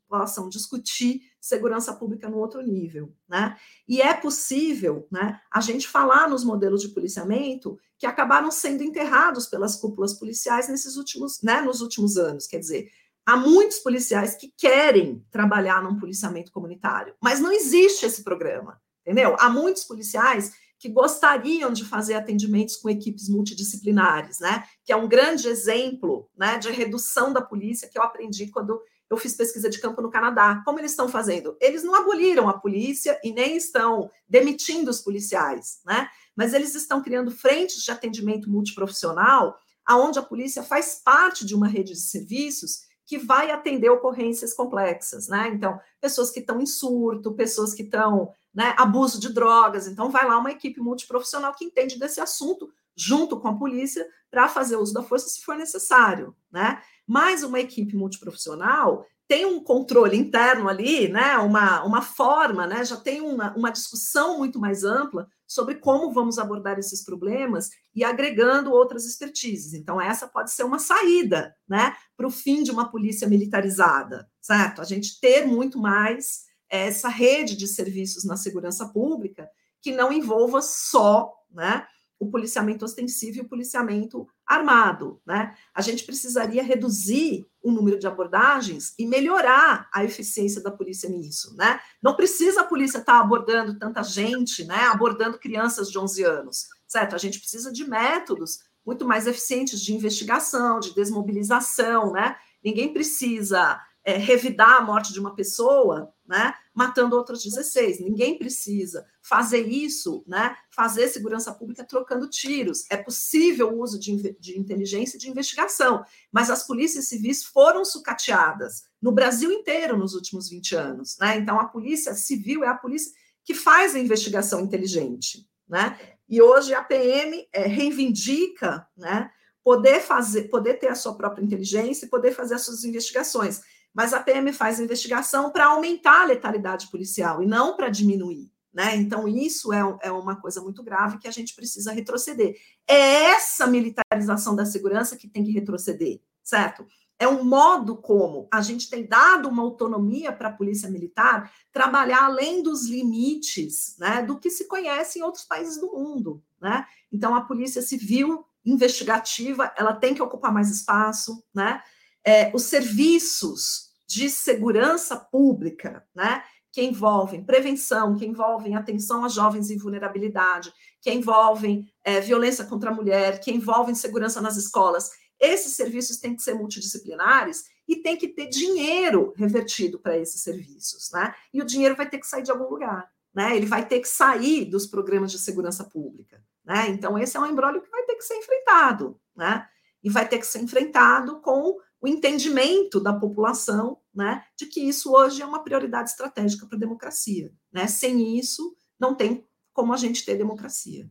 possam discutir segurança pública no outro nível, né? E é possível, né, a gente falar nos modelos de policiamento que acabaram sendo enterrados pelas cúpulas policiais nesses últimos, né, nos últimos anos, quer dizer, Há muitos policiais que querem trabalhar num policiamento comunitário, mas não existe esse programa, entendeu? Há muitos policiais que gostariam de fazer atendimentos com equipes multidisciplinares, né? Que é um grande exemplo, né, de redução da polícia que eu aprendi quando eu fiz pesquisa de campo no Canadá. Como eles estão fazendo? Eles não aboliram a polícia e nem estão demitindo os policiais, né? Mas eles estão criando frentes de atendimento multiprofissional, aonde a polícia faz parte de uma rede de serviços que vai atender ocorrências complexas, né? Então, pessoas que estão em surto, pessoas que estão, né, abuso de drogas. Então, vai lá uma equipe multiprofissional que entende desse assunto junto com a polícia para fazer uso da força se for necessário, né? Mas uma equipe multiprofissional tem um controle interno ali, né? Uma, uma forma, né? Já tem uma, uma discussão muito mais ampla sobre como vamos abordar esses problemas e agregando outras expertises. Então, essa pode ser uma saída né, para o fim de uma polícia militarizada, certo? A gente ter muito mais essa rede de serviços na segurança pública que não envolva só né, o policiamento ostensivo e o policiamento armado. Né? A gente precisaria reduzir o número de abordagens e melhorar a eficiência da polícia nisso. Né? Não precisa a polícia estar abordando tanta gente, né? abordando crianças de 11 anos, certo? A gente precisa de métodos muito mais eficientes de investigação, de desmobilização. Né? Ninguém precisa é, revidar a morte de uma pessoa, né, matando outras 16. Ninguém precisa fazer isso, né, fazer segurança pública trocando tiros. É possível o uso de, de inteligência e de investigação, mas as polícias civis foram sucateadas no Brasil inteiro nos últimos 20 anos. Né? Então, a polícia civil é a polícia que faz a investigação inteligente. Né? E hoje a PM é, reivindica né, poder fazer, poder ter a sua própria inteligência e poder fazer as suas investigações mas a PM faz investigação para aumentar a letalidade policial e não para diminuir. Né? Então, isso é, é uma coisa muito grave que a gente precisa retroceder. É essa militarização da segurança que tem que retroceder, certo? É um modo como a gente tem dado uma autonomia para a polícia militar trabalhar além dos limites né, do que se conhece em outros países do mundo. Né? Então, a polícia civil investigativa ela tem que ocupar mais espaço, né? É, os serviços de segurança pública, né? que envolvem prevenção, que envolvem atenção a jovens em vulnerabilidade, que envolvem é, violência contra a mulher, que envolvem segurança nas escolas. Esses serviços têm que ser multidisciplinares e tem que ter dinheiro revertido para esses serviços, né? E o dinheiro vai ter que sair de algum lugar, né? Ele vai ter que sair dos programas de segurança pública, né? Então esse é um embrólio que vai ter que ser enfrentado, né? E vai ter que ser enfrentado com o entendimento da população, né, de que isso hoje é uma prioridade estratégica para a democracia, né? Sem isso não tem como a gente ter democracia.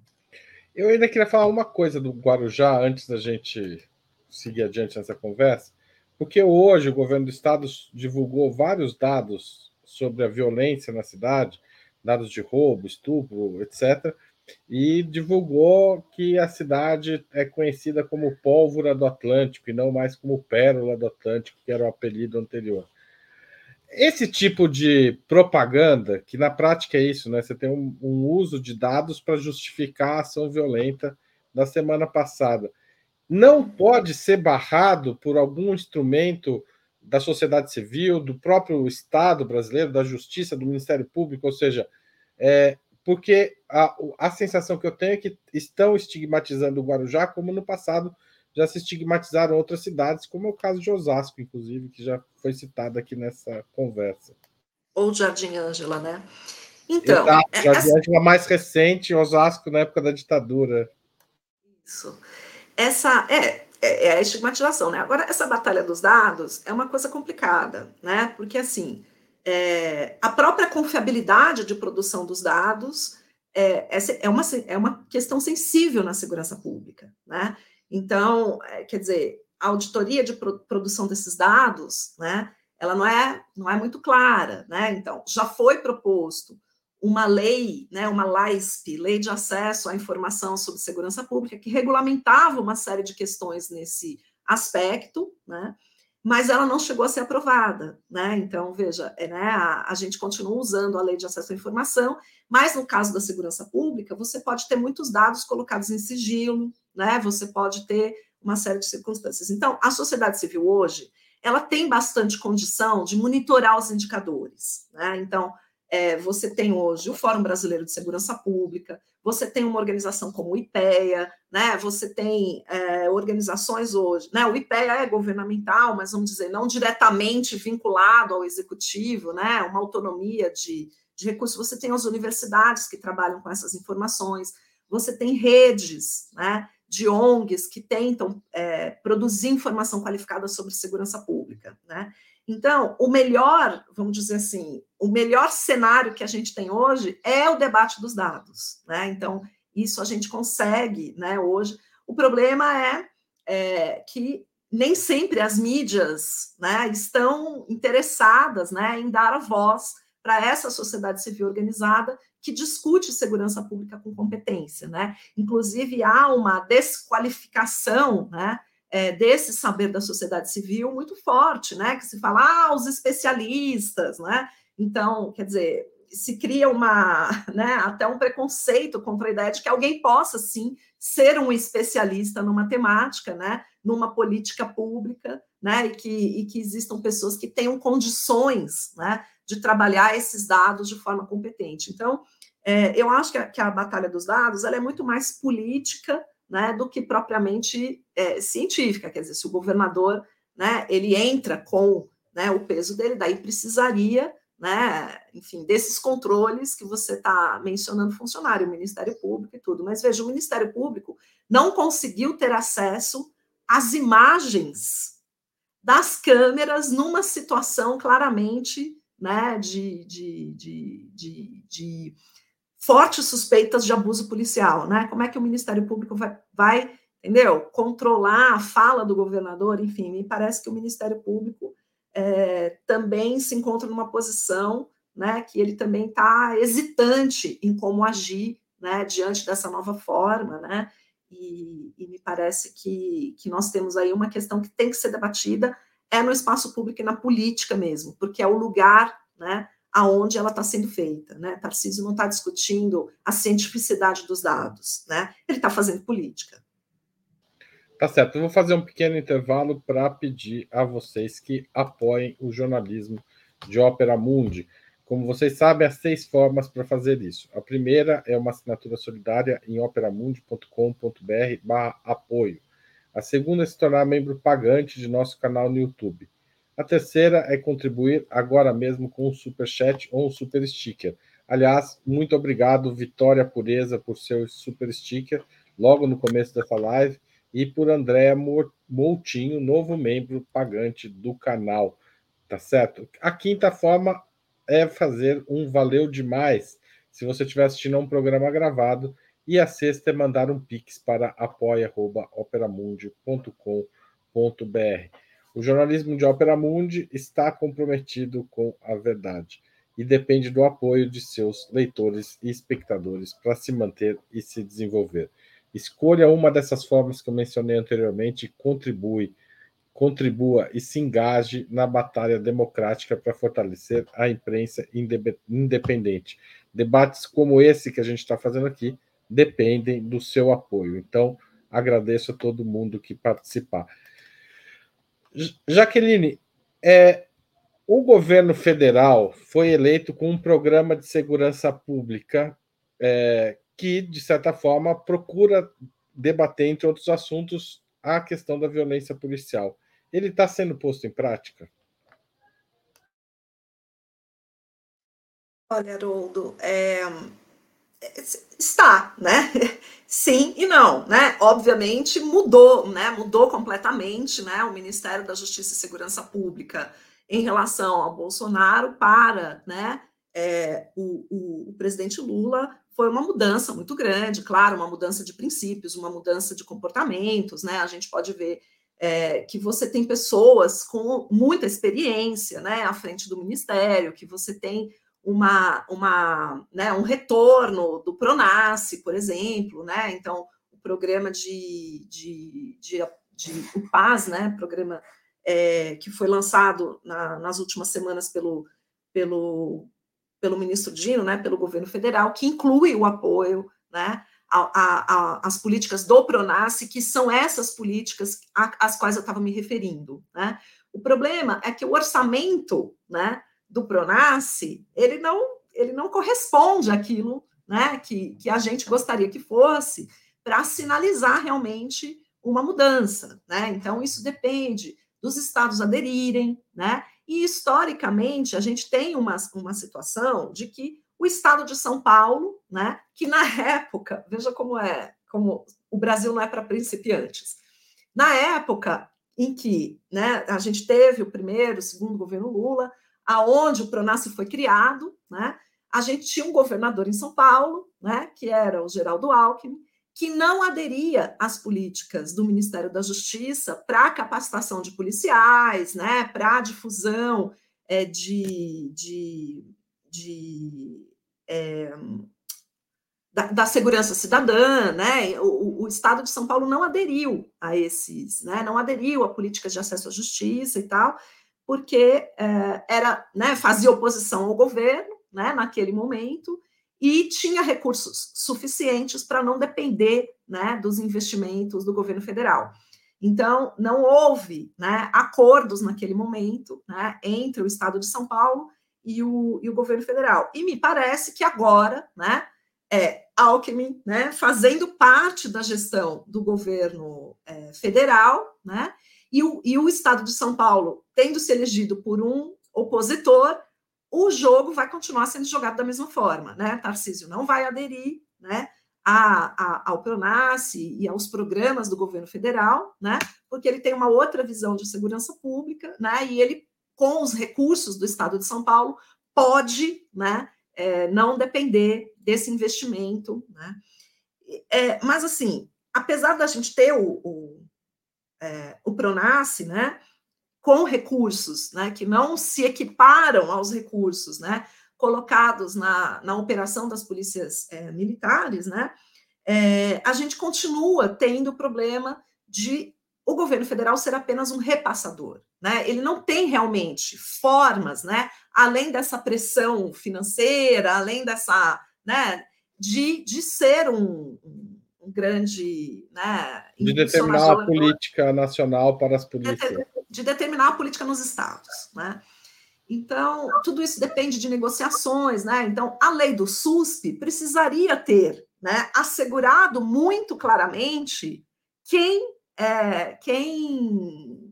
Eu ainda queria falar uma coisa do Guarujá antes da gente seguir adiante nessa conversa. Porque hoje o governo do estado divulgou vários dados sobre a violência na cidade, dados de roubo, estupro, etc. E divulgou que a cidade é conhecida como pólvora do Atlântico e não mais como pérola do Atlântico, que era o apelido anterior. Esse tipo de propaganda, que na prática é isso, né? Você tem um, um uso de dados para justificar a ação violenta da semana passada não pode ser barrado por algum instrumento da sociedade civil, do próprio Estado brasileiro, da Justiça, do Ministério Público, ou seja, é, porque a, a sensação que eu tenho é que estão estigmatizando o Guarujá, como no passado já se estigmatizaram outras cidades, como é o caso de Osasco, inclusive, que já foi citado aqui nessa conversa. Ou Jardim Ângela, né? Então. Exato, é, Jardim Ângela mais recente, Osasco na época da ditadura. Isso essa é, é, é, a estigmatização, né? Agora, essa batalha dos dados é uma coisa complicada, né? Porque, assim, é, a própria confiabilidade de produção dos dados é, é, é, uma, é uma questão sensível na segurança pública, né? Então, é, quer dizer, a auditoria de pro, produção desses dados, né? Ela não é, não é muito clara, né? Então, já foi proposto uma lei, né, uma LAISP, Lei de Acesso à Informação sobre Segurança Pública, que regulamentava uma série de questões nesse aspecto, né, mas ela não chegou a ser aprovada, né? Então, veja, é, né, a, a, gente continua usando a lei de acesso à informação, mas no caso da segurança pública, você pode ter muitos dados colocados em sigilo, né? Você pode ter uma série de circunstâncias. Então, a sociedade civil hoje, ela tem bastante condição de monitorar os indicadores, né? Então, é, você tem hoje o Fórum Brasileiro de Segurança Pública, você tem uma organização como o IPEA, né? Você tem é, organizações hoje, né? O IPEA é governamental, mas vamos dizer, não diretamente vinculado ao executivo, né? Uma autonomia de, de recursos. Você tem as universidades que trabalham com essas informações, você tem redes, né? De ONGs que tentam é, produzir informação qualificada sobre segurança pública, né? Então, o melhor, vamos dizer assim, o melhor cenário que a gente tem hoje é o debate dos dados, né? Então, isso a gente consegue, né, hoje. O problema é, é que nem sempre as mídias né, estão interessadas né, em dar a voz para essa sociedade civil organizada que discute segurança pública com competência. Né? Inclusive, há uma desqualificação né, é, desse saber da sociedade civil muito forte, né? Que se fala, ah, os especialistas, né? Então, quer dizer, se cria uma, né, até um preconceito contra a ideia de que alguém possa, sim, ser um especialista numa temática, né, numa política pública, né, e que, e que existam pessoas que tenham condições, né, de trabalhar esses dados de forma competente. Então, é, eu acho que a, que a batalha dos dados ela é muito mais política né, do que propriamente é, científica. Quer dizer, se o governador né, ele entra com né, o peso dele, daí precisaria, né, enfim, desses controles que você está mencionando funcionário, o Ministério Público e tudo. Mas veja, o Ministério Público não conseguiu ter acesso às imagens das câmeras numa situação claramente né, de, de, de, de, de fortes suspeitas de abuso policial, né? Como é que o Ministério Público vai, vai, entendeu? Controlar a fala do governador, enfim, me parece que o Ministério Público é, também se encontra numa posição, né, que ele também está hesitante em como agir, né, diante dessa nova forma, né? E, e me parece que, que nós temos aí uma questão que tem que ser debatida é no espaço público e na política mesmo, porque é o lugar, né, aonde ela está sendo feita, né? Tarcísio não está discutindo a cientificidade dos dados, né? Ele está fazendo política. Tá certo. Eu vou fazer um pequeno intervalo para pedir a vocês que apoiem o jornalismo de Ópera Mundi. Como vocês sabem, há seis formas para fazer isso. A primeira é uma assinatura solidária em operamundi.com.br apoio. A segunda é se tornar membro pagante de nosso canal no YouTube. A terceira é contribuir agora mesmo com um super chat ou um super sticker. Aliás, muito obrigado, Vitória Pureza, por seu super sticker logo no começo dessa live e por Andréa Moutinho, novo membro pagante do canal. Tá certo? A quinta forma é fazer um valeu demais se você estiver assistindo a um programa gravado. E a sexta é mandar um pix para apoia.operamundi.com.br. O jornalismo de Opera Mundi está comprometido com a verdade e depende do apoio de seus leitores e espectadores para se manter e se desenvolver. Escolha uma dessas formas que eu mencionei anteriormente e contribui contribua e se engaje na batalha democrática para fortalecer a imprensa independente. Debates como esse que a gente está fazendo aqui dependem do seu apoio. Então, agradeço a todo mundo que participar. Jaqueline, é, o governo federal foi eleito com um programa de segurança pública é, que, de certa forma, procura debater, entre outros assuntos, a questão da violência policial ele está sendo posto em prática? Olha, Haroldo, é, está, né? Sim e não, né? Obviamente mudou, né? Mudou completamente, né? O Ministério da Justiça e Segurança Pública em relação ao Bolsonaro para, né? É, o, o, o presidente Lula foi uma mudança muito grande, claro, uma mudança de princípios, uma mudança de comportamentos, né? A gente pode ver é, que você tem pessoas com muita experiência né, à frente do ministério, que você tem uma, uma, né, um retorno do Pronace, por exemplo, né? Então, o programa de, de, de, de o PAS, né? Programa é, que foi lançado na, nas últimas semanas pelo, pelo, pelo ministro Dino, né? Pelo governo federal, que inclui o apoio, né? a, a, as políticas do Pronace, que são essas políticas às quais eu estava me referindo. Né? O problema é que o orçamento né, do Pronace ele não, ele não corresponde àquilo né, que, que a gente gostaria que fosse para sinalizar realmente uma mudança. Né? Então, isso depende dos estados aderirem, né? E historicamente a gente tem uma, uma situação de que o estado de São Paulo, né, que na época, veja como é, como o Brasil não é para principiantes. Na época em que né, a gente teve o primeiro, o segundo governo Lula, aonde o Pronace foi criado, né, a gente tinha um governador em São Paulo, né, que era o Geraldo Alckmin, que não aderia às políticas do Ministério da Justiça para capacitação de policiais, né, para difusão é, de, de, de é, da, da, segurança cidadã, né? O, o, Estado de São Paulo não aderiu a esses, né? Não aderiu a políticas de acesso à justiça e tal, porque é, era, né? Fazia oposição ao governo, né? Naquele momento e tinha recursos suficientes para não depender, né? Dos investimentos do governo federal. Então, não houve né, acordos naquele momento né, entre o Estado de São Paulo e o, e o governo federal. E me parece que agora, né, é Alckmin, né, fazendo parte da gestão do governo é, federal, né, e o, e o Estado de São Paulo tendo se elegido por um opositor, o jogo vai continuar sendo jogado da mesma forma, né? Tarcísio não vai aderir, né? A, a, ao Pronace e aos programas do governo federal, né? Porque ele tem uma outra visão de segurança pública, né? E ele com os recursos do Estado de São Paulo, pode né, é, não depender desse investimento. Né? É, mas, assim, apesar da gente ter o, o, é, o Pronace, né, com recursos né, que não se equiparam aos recursos né, colocados na, na operação das polícias é, militares, né, é, a gente continua tendo o problema de o governo federal ser apenas um repassador. Né? Ele não tem realmente formas, né? além dessa pressão financeira, além dessa. Né? De, de ser um, um grande. Né? De determinar a política nacional para as polícias. De, de determinar a política nos estados. Né? Então, tudo isso depende de negociações, né? Então, a lei do SUSP precisaria ter né, assegurado muito claramente quem, é, quem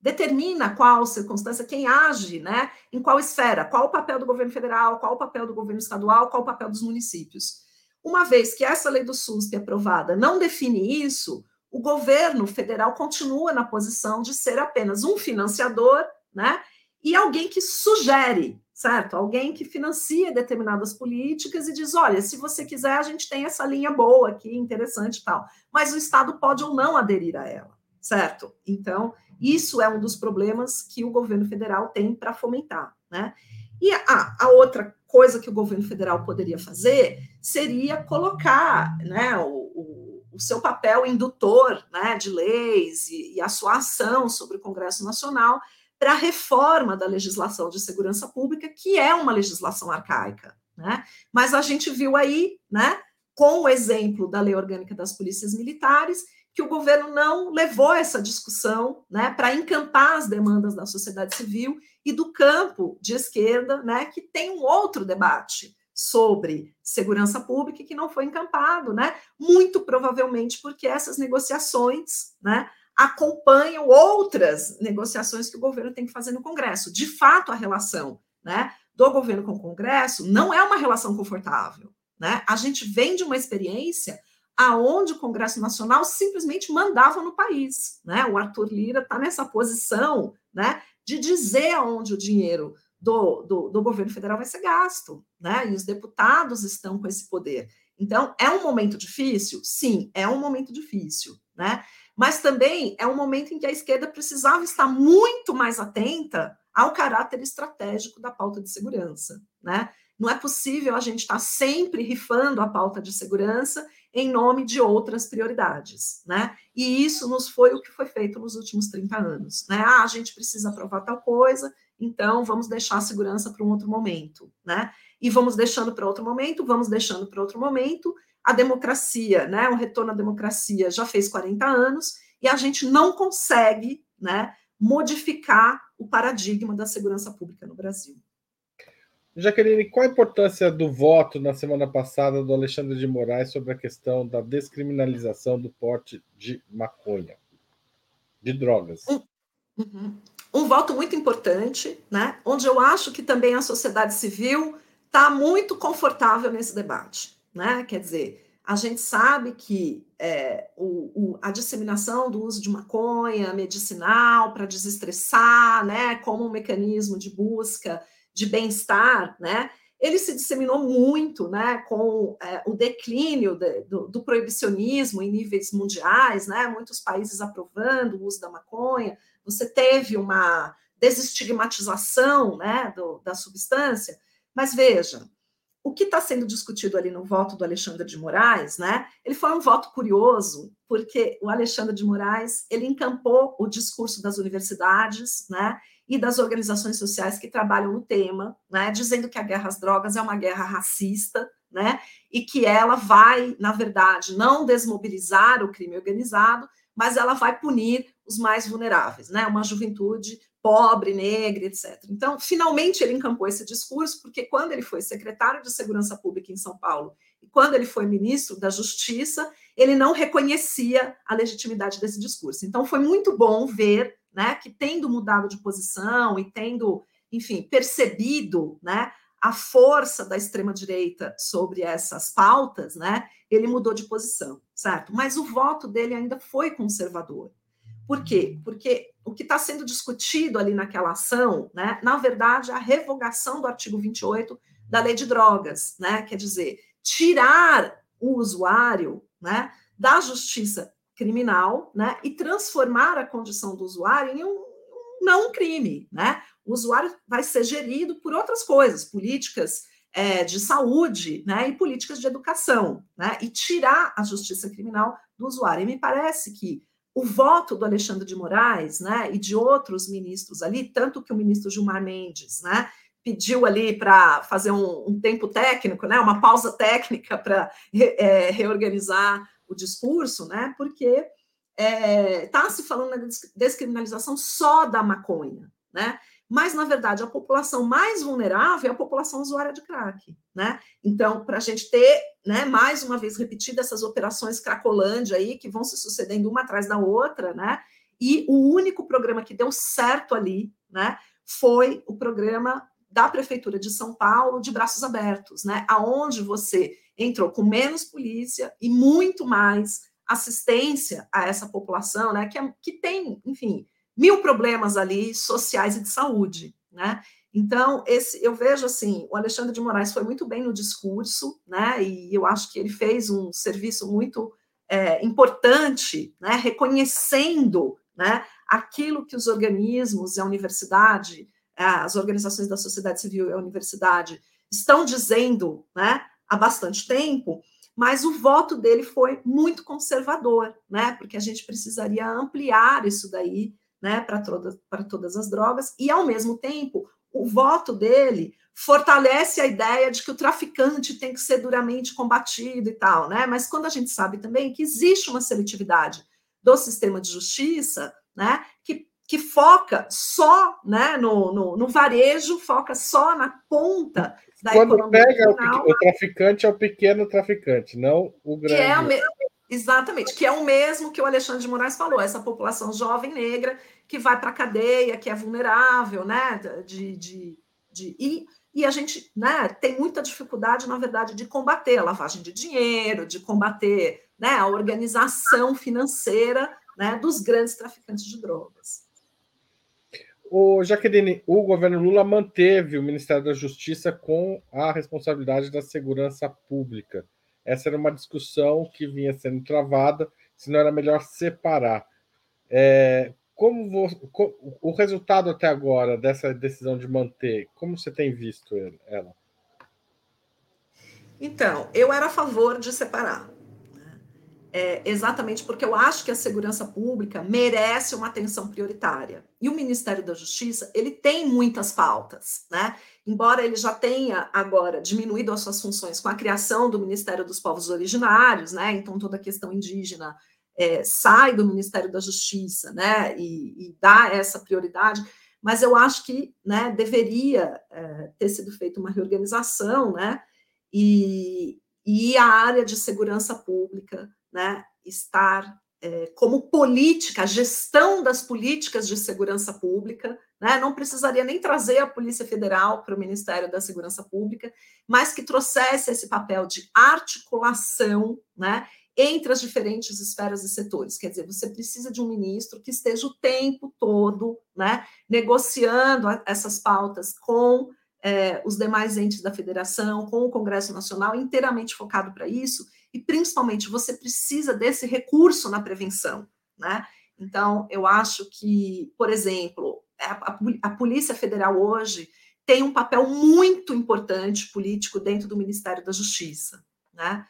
determina qual circunstância, quem age, né, em qual esfera, qual o papel do governo federal, qual o papel do governo estadual, qual o papel dos municípios. Uma vez que essa lei do SUSP aprovada não define isso, o governo federal continua na posição de ser apenas um financiador, né, e alguém que sugere, certo? Alguém que financia determinadas políticas e diz: olha, se você quiser, a gente tem essa linha boa aqui, interessante e tal. Mas o Estado pode ou não aderir a ela, certo? Então, isso é um dos problemas que o governo federal tem para fomentar, né? E a, a outra coisa que o governo federal poderia fazer seria colocar né, o, o, o seu papel indutor né, de leis e, e a sua ação sobre o Congresso Nacional para a reforma da legislação de segurança pública, que é uma legislação arcaica. Né? Mas a gente viu aí, né, com o exemplo da Lei Orgânica das Polícias Militares, que o governo não levou essa discussão né, para encampar as demandas da sociedade civil e do campo de esquerda, né, que tem um outro debate sobre segurança pública que não foi encampado, né? Muito provavelmente porque essas negociações, né, acompanham outras negociações que o governo tem que fazer no Congresso. De fato, a relação né, do governo com o Congresso não é uma relação confortável. Né? A gente vem de uma experiência aonde o Congresso Nacional simplesmente mandava no país. Né? O Arthur Lira está nessa posição né, de dizer aonde o dinheiro do, do, do, governo federal vai ser gasto, né? E os deputados estão com esse poder. Então, é um momento difícil? Sim, é um momento difícil, né? mas também é um momento em que a esquerda precisava estar muito mais atenta ao caráter estratégico da pauta de segurança, né? Não é possível a gente estar sempre rifando a pauta de segurança em nome de outras prioridades, né? E isso nos foi o que foi feito nos últimos 30 anos, né? Ah, a gente precisa aprovar tal coisa, então vamos deixar a segurança para um outro momento, né? E vamos deixando para outro momento, vamos deixando para outro momento, a democracia, né, o retorno à democracia já fez 40 anos e a gente não consegue, né, modificar o paradigma da segurança pública no Brasil. Jaqueline, qual a importância do voto na semana passada do Alexandre de Moraes sobre a questão da descriminalização do porte de maconha, de drogas? Um, uhum. um voto muito importante, né? Onde eu acho que também a sociedade civil está muito confortável nesse debate né? Quer dizer, a gente sabe que é, o, o, a disseminação do uso de maconha medicinal para desestressar, né, como um mecanismo de busca de bem-estar, né, ele se disseminou muito, né, com é, o declínio de, do, do, proibicionismo em níveis mundiais, né, muitos países aprovando o uso da maconha. Você teve uma desestigmatização, né, do, da substância. Mas veja, o que está sendo discutido ali no voto do Alexandre de Moraes, né? Ele foi um voto curioso, porque o Alexandre de Moraes ele encampou o discurso das universidades, né? E das organizações sociais que trabalham no tema, né? Dizendo que a guerra às drogas é uma guerra racista, né? E que ela vai, na verdade, não desmobilizar o crime organizado, mas ela vai punir os mais vulneráveis, né? Uma juventude pobre, negra, etc. Então, finalmente ele encampou esse discurso, porque quando ele foi secretário de Segurança Pública em São Paulo e quando ele foi ministro da Justiça, ele não reconhecia a legitimidade desse discurso. Então, foi muito bom ver, né, que tendo mudado de posição e tendo, enfim, percebido, né, a força da extrema direita sobre essas pautas, né, ele mudou de posição, certo? Mas o voto dele ainda foi conservador. Por quê? Porque o que está sendo discutido ali naquela ação, né, na verdade, é a revogação do artigo 28 da lei de drogas, né? Quer dizer, tirar o usuário né, da justiça criminal né, e transformar a condição do usuário em um, não crime. Né? O usuário vai ser gerido por outras coisas, políticas é, de saúde né, e políticas de educação, né, e tirar a justiça criminal do usuário. E me parece que o voto do Alexandre de Moraes, né, e de outros ministros ali, tanto que o ministro Gilmar Mendes, né, pediu ali para fazer um, um, tempo técnico, né, uma pausa técnica para é, reorganizar o discurso, né, porque está é, tá se falando na descriminalização só da maconha, né, mas na verdade a população mais vulnerável é a população usuária de crack, né? Então, para a gente ter, né, mais uma vez repetida essas operações Cracolândia aí, que vão se sucedendo uma atrás da outra, né? E o único programa que deu certo ali, né, foi o programa da prefeitura de São Paulo de braços abertos, né? Aonde você entrou com menos polícia e muito mais assistência a essa população, né? Que, é, que tem, enfim, mil problemas ali sociais e de saúde, né? Então, esse, eu vejo assim, o Alexandre de Moraes foi muito bem no discurso, né? E eu acho que ele fez um serviço muito é, importante, né? Reconhecendo, né? Aquilo que os organismos e a universidade, é, as organizações da sociedade civil e a universidade estão dizendo, né? Há bastante tempo, mas o voto dele foi muito conservador, né? Porque a gente precisaria ampliar isso daí né, para todas, para todas as drogas, e ao mesmo tempo, o voto dele fortalece a ideia de que o traficante tem que ser duramente combatido e tal, né? Mas quando a gente sabe também que existe uma seletividade do sistema de justiça, né, que, que foca só né, no, no, no varejo, foca só na ponta da Quando economia. Quando pega o, o, traficante é o pequeno traficante, não o grande. Que é Exatamente, que é o mesmo que o Alexandre de Moraes falou, essa população jovem negra que vai para a cadeia, que é vulnerável, né? De, de, de, e, e a gente né, tem muita dificuldade, na verdade, de combater a lavagem de dinheiro, de combater né, a organização financeira né, dos grandes traficantes de drogas. O Jaqueline, o governo Lula manteve o Ministério da Justiça com a responsabilidade da segurança pública. Essa era uma discussão que vinha sendo travada, se não era melhor separar. É, como vou, o resultado até agora dessa decisão de manter, como você tem visto ela? Então, eu era a favor de separar é, exatamente porque eu acho que a segurança pública merece uma atenção prioritária. E o Ministério da Justiça, ele tem muitas pautas, né? Embora ele já tenha agora diminuído as suas funções com a criação do Ministério dos Povos Originários, né? Então toda a questão indígena é, sai do Ministério da Justiça, né? E, e, dá essa prioridade. Mas eu acho que, né? Deveria é, ter sido feita uma reorganização, né? E, e a área de segurança pública né, estar é, como política, a gestão das políticas de segurança pública, né, não precisaria nem trazer a Polícia Federal para o Ministério da Segurança Pública, mas que trouxesse esse papel de articulação né, entre as diferentes esferas e setores. Quer dizer, você precisa de um ministro que esteja o tempo todo né, negociando essas pautas com é, os demais entes da federação, com o Congresso Nacional, inteiramente focado para isso e principalmente você precisa desse recurso na prevenção, né? Então, eu acho que, por exemplo, a, a, Polícia Federal hoje tem um papel muito importante político dentro do Ministério da Justiça, né?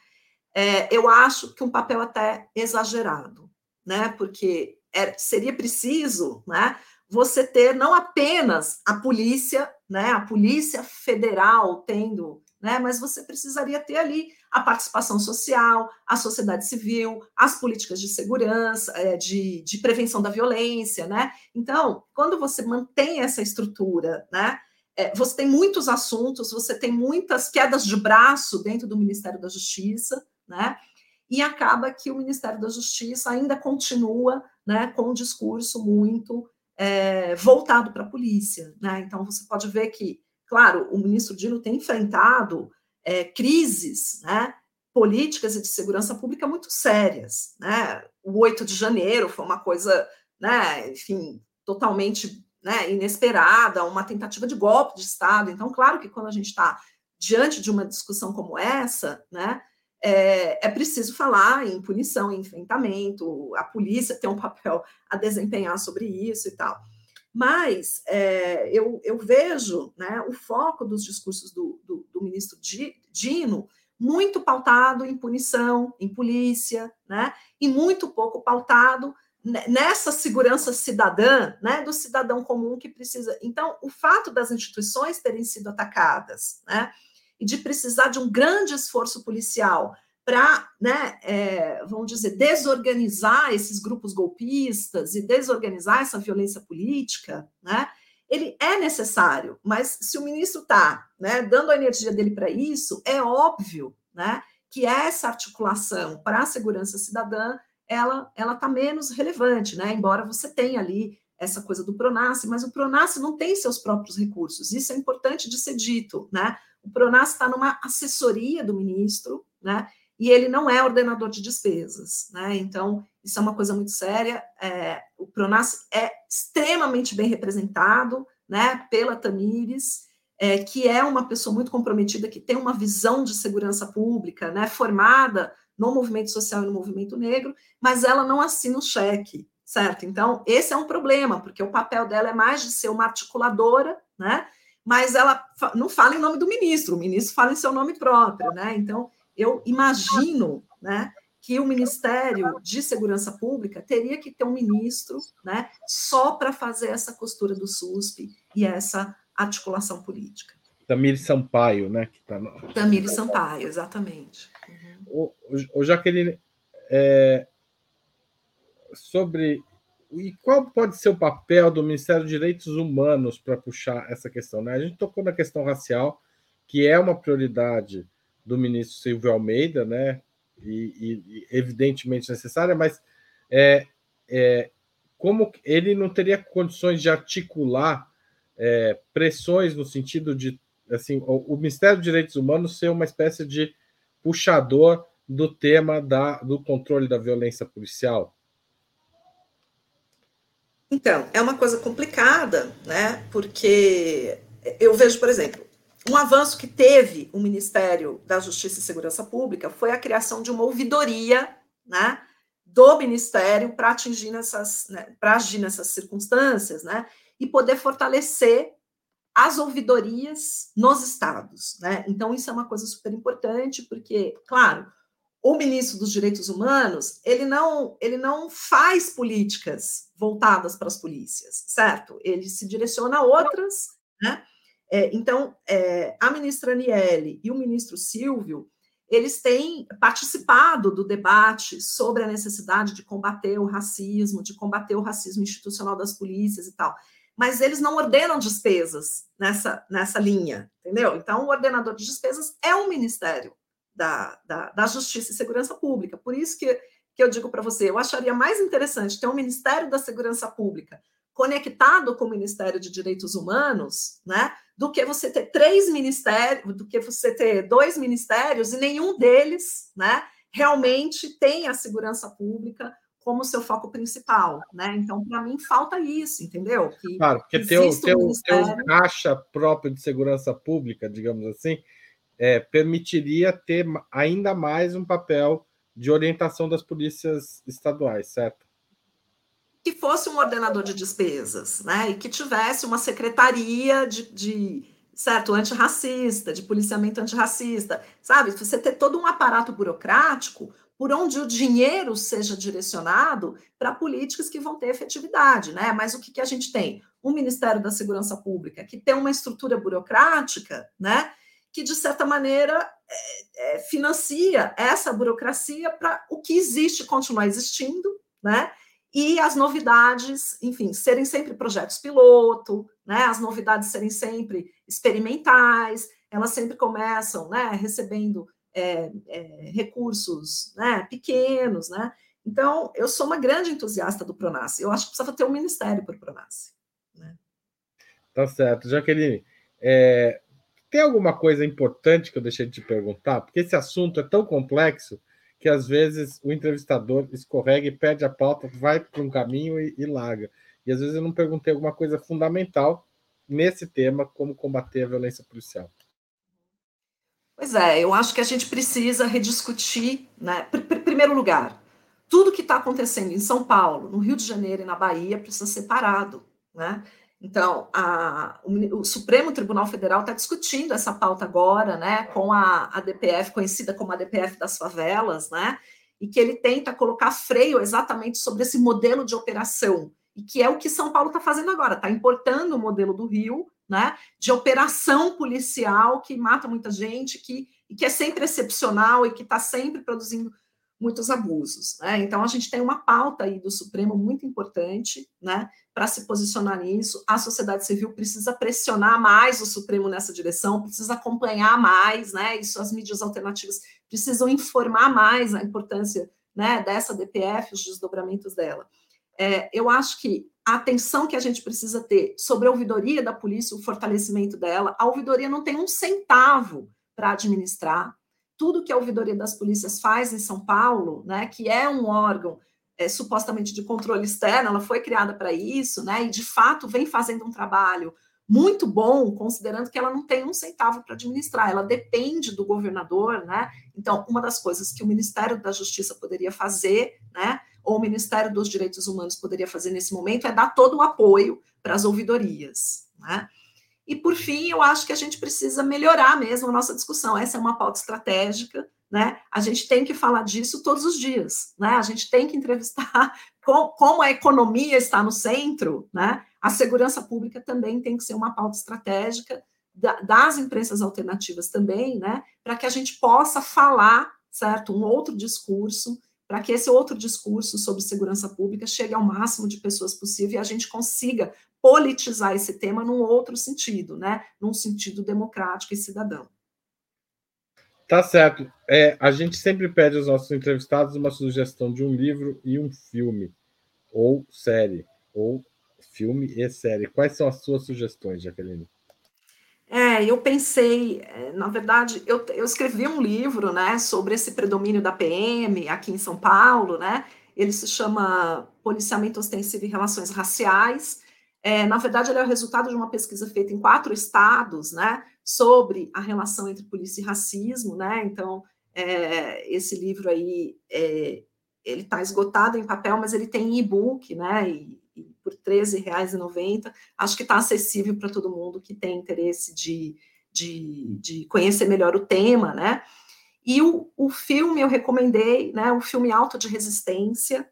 É, eu acho que um papel até exagerado, né? Porque é, seria preciso, né? Você ter não apenas a polícia, né? A polícia federal tendo, né? Mas você precisaria ter ali a participação social, a sociedade civil, as políticas de segurança, é, de, de prevenção da violência, né? Então, quando você mantém essa estrutura, né? É, você tem muitos assuntos, você tem muitas quedas de braço dentro do Ministério da Justiça, né? E acaba que o Ministério da Justiça ainda continua, né, com um discurso muito é, voltado para a polícia, né? Então você pode ver que, claro, o ministro Dino tem enfrentado é, crises né, políticas e de segurança pública muito sérias. Né? O 8 de janeiro foi uma coisa, né, enfim, totalmente né, inesperada, uma tentativa de golpe de Estado. Então, claro que quando a gente está diante de uma discussão como essa, né, é, é, preciso falar em punição, em enfrentamento, a polícia tem um papel a desempenhar sobre isso e tal. Mas é, eu, eu, vejo né, o foco dos discursos do, do, do, ministro Dino muito pautado em punição, em polícia, né, e muito pouco pautado nessa segurança cidadã, né, do cidadão comum que precisa. Então, o fato das instituições terem sido atacadas, né, e de precisar de um grande esforço policial para, né, é, vamos dizer, desorganizar esses grupos golpistas e desorganizar essa violência política, né, ele é necessário, mas se o ministro está né, dando a energia dele para isso, é óbvio né, que essa articulação para a segurança cidadã ela ela está menos relevante, né? Embora você tenha ali essa coisa do Pronace, mas o Pronace não tem seus próprios recursos. Isso é importante de ser dito, né? O Pronace está numa assessoria do ministro, né? E ele não é ordenador de despesas, né? Então isso é uma coisa muito séria. É, o Pronace é extremamente bem representado, né? Pela Tamires. É, que é uma pessoa muito comprometida, que tem uma visão de segurança pública, né, formada no movimento social e no movimento negro, mas ela não assina o cheque, certo? Então, esse é um problema, porque o papel dela é mais de ser uma articuladora, né? Mas ela não fala em nome do ministro, o ministro fala em seu nome próprio, né? Então, eu imagino, né, que o Ministério de Segurança Pública teria que ter um ministro, né, só para fazer essa costura do SUSP e essa articulação política. Tamir Sampaio, né? Que tá no... Tamir Sampaio, exatamente. O, o, Jaqueline, é, sobre e qual pode ser o papel do Ministério dos Direitos Humanos para puxar essa questão? Né? A gente tocou na questão racial, que é uma prioridade do ministro Silvio Almeida, né? E, e evidentemente necessária, mas é, é, como ele não teria condições de articular é, pressões no sentido de assim o, o Ministério dos Direitos Humanos ser uma espécie de puxador do tema da, do controle da violência policial? Então, é uma coisa complicada, né? Porque eu vejo, por exemplo, um avanço que teve o Ministério da Justiça e Segurança Pública foi a criação de uma ouvidoria, né? Do Ministério para atingir nessas, né, para agir nessas circunstâncias, né? E poder fortalecer as ouvidorias nos estados, né? Então isso é uma coisa super importante porque, claro, o ministro dos Direitos Humanos ele não ele não faz políticas voltadas para as polícias, certo? Ele se direciona a outras, né? É, então é, a ministra Aniele e o ministro Silvio eles têm participado do debate sobre a necessidade de combater o racismo, de combater o racismo institucional das polícias e tal mas eles não ordenam despesas nessa, nessa linha, entendeu? Então, o ordenador de despesas é o Ministério da, da, da Justiça e Segurança Pública. Por isso que, que eu digo para você, eu acharia mais interessante ter um Ministério da Segurança Pública conectado com o Ministério de Direitos Humanos, né, do que você ter três ministérios, do que você ter dois ministérios e nenhum deles, né, realmente tem a segurança pública como seu foco principal, né? Então, para mim, falta isso, entendeu? Que claro, porque ter o, um ter um caixa próprio de segurança pública, digamos assim, é, permitiria ter ainda mais um papel de orientação das polícias estaduais, certo? Que fosse um ordenador de despesas, né? E que tivesse uma secretaria de, de certo, antirracista, de policiamento antirracista, sabe? Você ter todo um aparato burocrático por onde o dinheiro seja direcionado para políticas que vão ter efetividade, né? Mas o que, que a gente tem? O Ministério da Segurança Pública, que tem uma estrutura burocrática, né? Que, de certa maneira, é, é, financia essa burocracia para o que existe continuar existindo, né? E as novidades, enfim, serem sempre projetos piloto, né? As novidades serem sempre experimentais, elas sempre começam, né? Recebendo é, é, recursos né, pequenos, né? Então, eu sou uma grande entusiasta do Pronace. Eu acho que precisava ter um ministério para o Pronace. Né? Tá certo. Jaqueline, é, tem alguma coisa importante que eu deixei de te perguntar? Porque esse assunto é tão complexo que às vezes o entrevistador escorrega e perde a pauta, vai para um caminho e, e larga. E às vezes eu não perguntei alguma coisa fundamental nesse tema, como combater a violência policial. Pois é, eu acho que a gente precisa rediscutir, né? Primeiro lugar, tudo que está acontecendo em São Paulo, no Rio de Janeiro e na Bahia precisa ser parado, né? Então, a, o, o, Supremo Tribunal Federal está discutindo essa pauta agora, né, com a, a DPF, conhecida como a DPF das favelas, né, e que ele tenta colocar freio exatamente sobre esse modelo de operação, e que é o que São Paulo está fazendo agora, está importando o modelo do Rio né, de operação policial que mata muita gente, que, e que é sempre excepcional e que está sempre produzindo muitos abusos. Né? Então, a gente tem uma pauta aí do Supremo muito importante né, para se posicionar nisso. A sociedade civil precisa pressionar mais o Supremo nessa direção, precisa acompanhar mais, né? Isso as mídias alternativas precisam informar mais a importância né, dessa DPF, os desdobramentos dela. É, eu acho que a atenção que a gente precisa ter sobre a ouvidoria da polícia, o fortalecimento dela, a ouvidoria não tem um centavo para administrar, tudo que a ouvidoria das polícias faz em São Paulo, né, que é um órgão é, supostamente de controle externo, ela foi criada para isso, né, e de fato vem fazendo um trabalho muito bom, considerando que ela não tem um centavo para administrar, ela depende do governador, né? Então, uma das coisas que o Ministério da Justiça poderia fazer, né, ou o Ministério dos Direitos Humanos poderia fazer nesse momento, é dar todo o apoio para as ouvidorias, né? E, por fim, eu acho que a gente precisa melhorar mesmo a nossa discussão. Essa é uma pauta estratégica, né? A gente tem que falar disso todos os dias, né? A gente tem que entrevistar com, como a economia está no centro, né? A segurança pública também tem que ser uma pauta estratégica das imprensas alternativas também, né? Para que a gente possa falar, certo, um outro discurso, para que esse outro discurso sobre segurança pública chegue ao máximo de pessoas possível e a gente consiga politizar esse tema num outro sentido, né? Num sentido democrático e cidadão. Tá certo. É, a gente sempre pede aos nossos entrevistados uma sugestão de um livro e um filme, ou série, ou filme e série. Quais são as suas sugestões, Jaqueline? É, eu pensei, é, na verdade, eu, eu escrevi um livro, né, sobre esse predomínio da PM aqui em São Paulo, né? Ele se chama Policiamento Ostensivo e Relações Raciais. É, na verdade, ele é o resultado de uma pesquisa feita em quatro estados, né, sobre a relação entre polícia e racismo, né? Então, é, esse livro aí, é, ele está esgotado em papel, mas ele tem e-book, né? E, por R$ 13,90. Acho que está acessível para todo mundo que tem interesse de, de, de, conhecer melhor o tema, né? E o, o filme eu recomendei, né? O filme Alto de Resistência,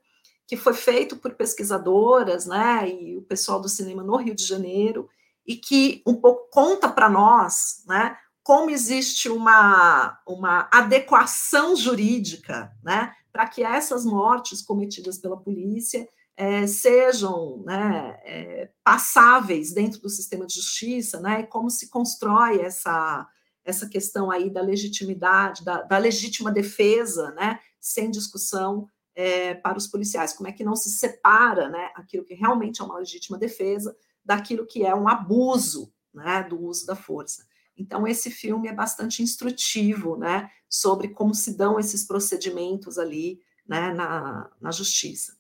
que foi feito por pesquisadoras, né, e o pessoal do cinema no Rio de Janeiro, e que um pouco conta para nós, né, como existe uma, uma adequação jurídica, né, para que essas mortes cometidas pela polícia é, sejam né, é, passáveis dentro do sistema de justiça, né, e como se constrói essa, essa questão aí da legitimidade, da, da legítima defesa, né, sem discussão é, para os policiais, como é que não se separa né, aquilo que realmente é uma legítima defesa daquilo que é um abuso né, do uso da força. Então, esse filme é bastante instrutivo né, sobre como se dão esses procedimentos ali né, na, na justiça.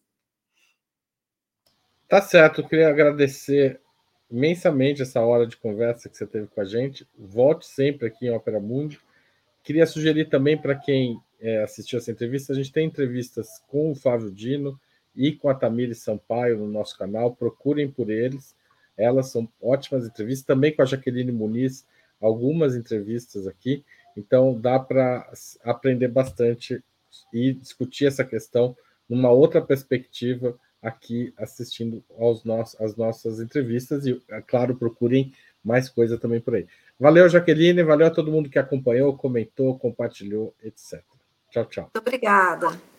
Tá certo, eu queria agradecer imensamente essa hora de conversa que você teve com a gente. Volte sempre aqui em Opera Mundi. Queria sugerir também para quem é, assistiu essa entrevista, a gente tem entrevistas com o Flávio Dino e com a Tamiri Sampaio no nosso canal. Procurem por eles, elas são ótimas entrevistas. Também com a Jaqueline Muniz, algumas entrevistas aqui. Então, dá para aprender bastante e discutir essa questão numa outra perspectiva aqui assistindo aos nossos, às nossas entrevistas e, é claro, procurem mais coisa também por aí. Valeu, Jaqueline, valeu a todo mundo que acompanhou, comentou, compartilhou, etc. Tchau, tchau. Muito obrigada.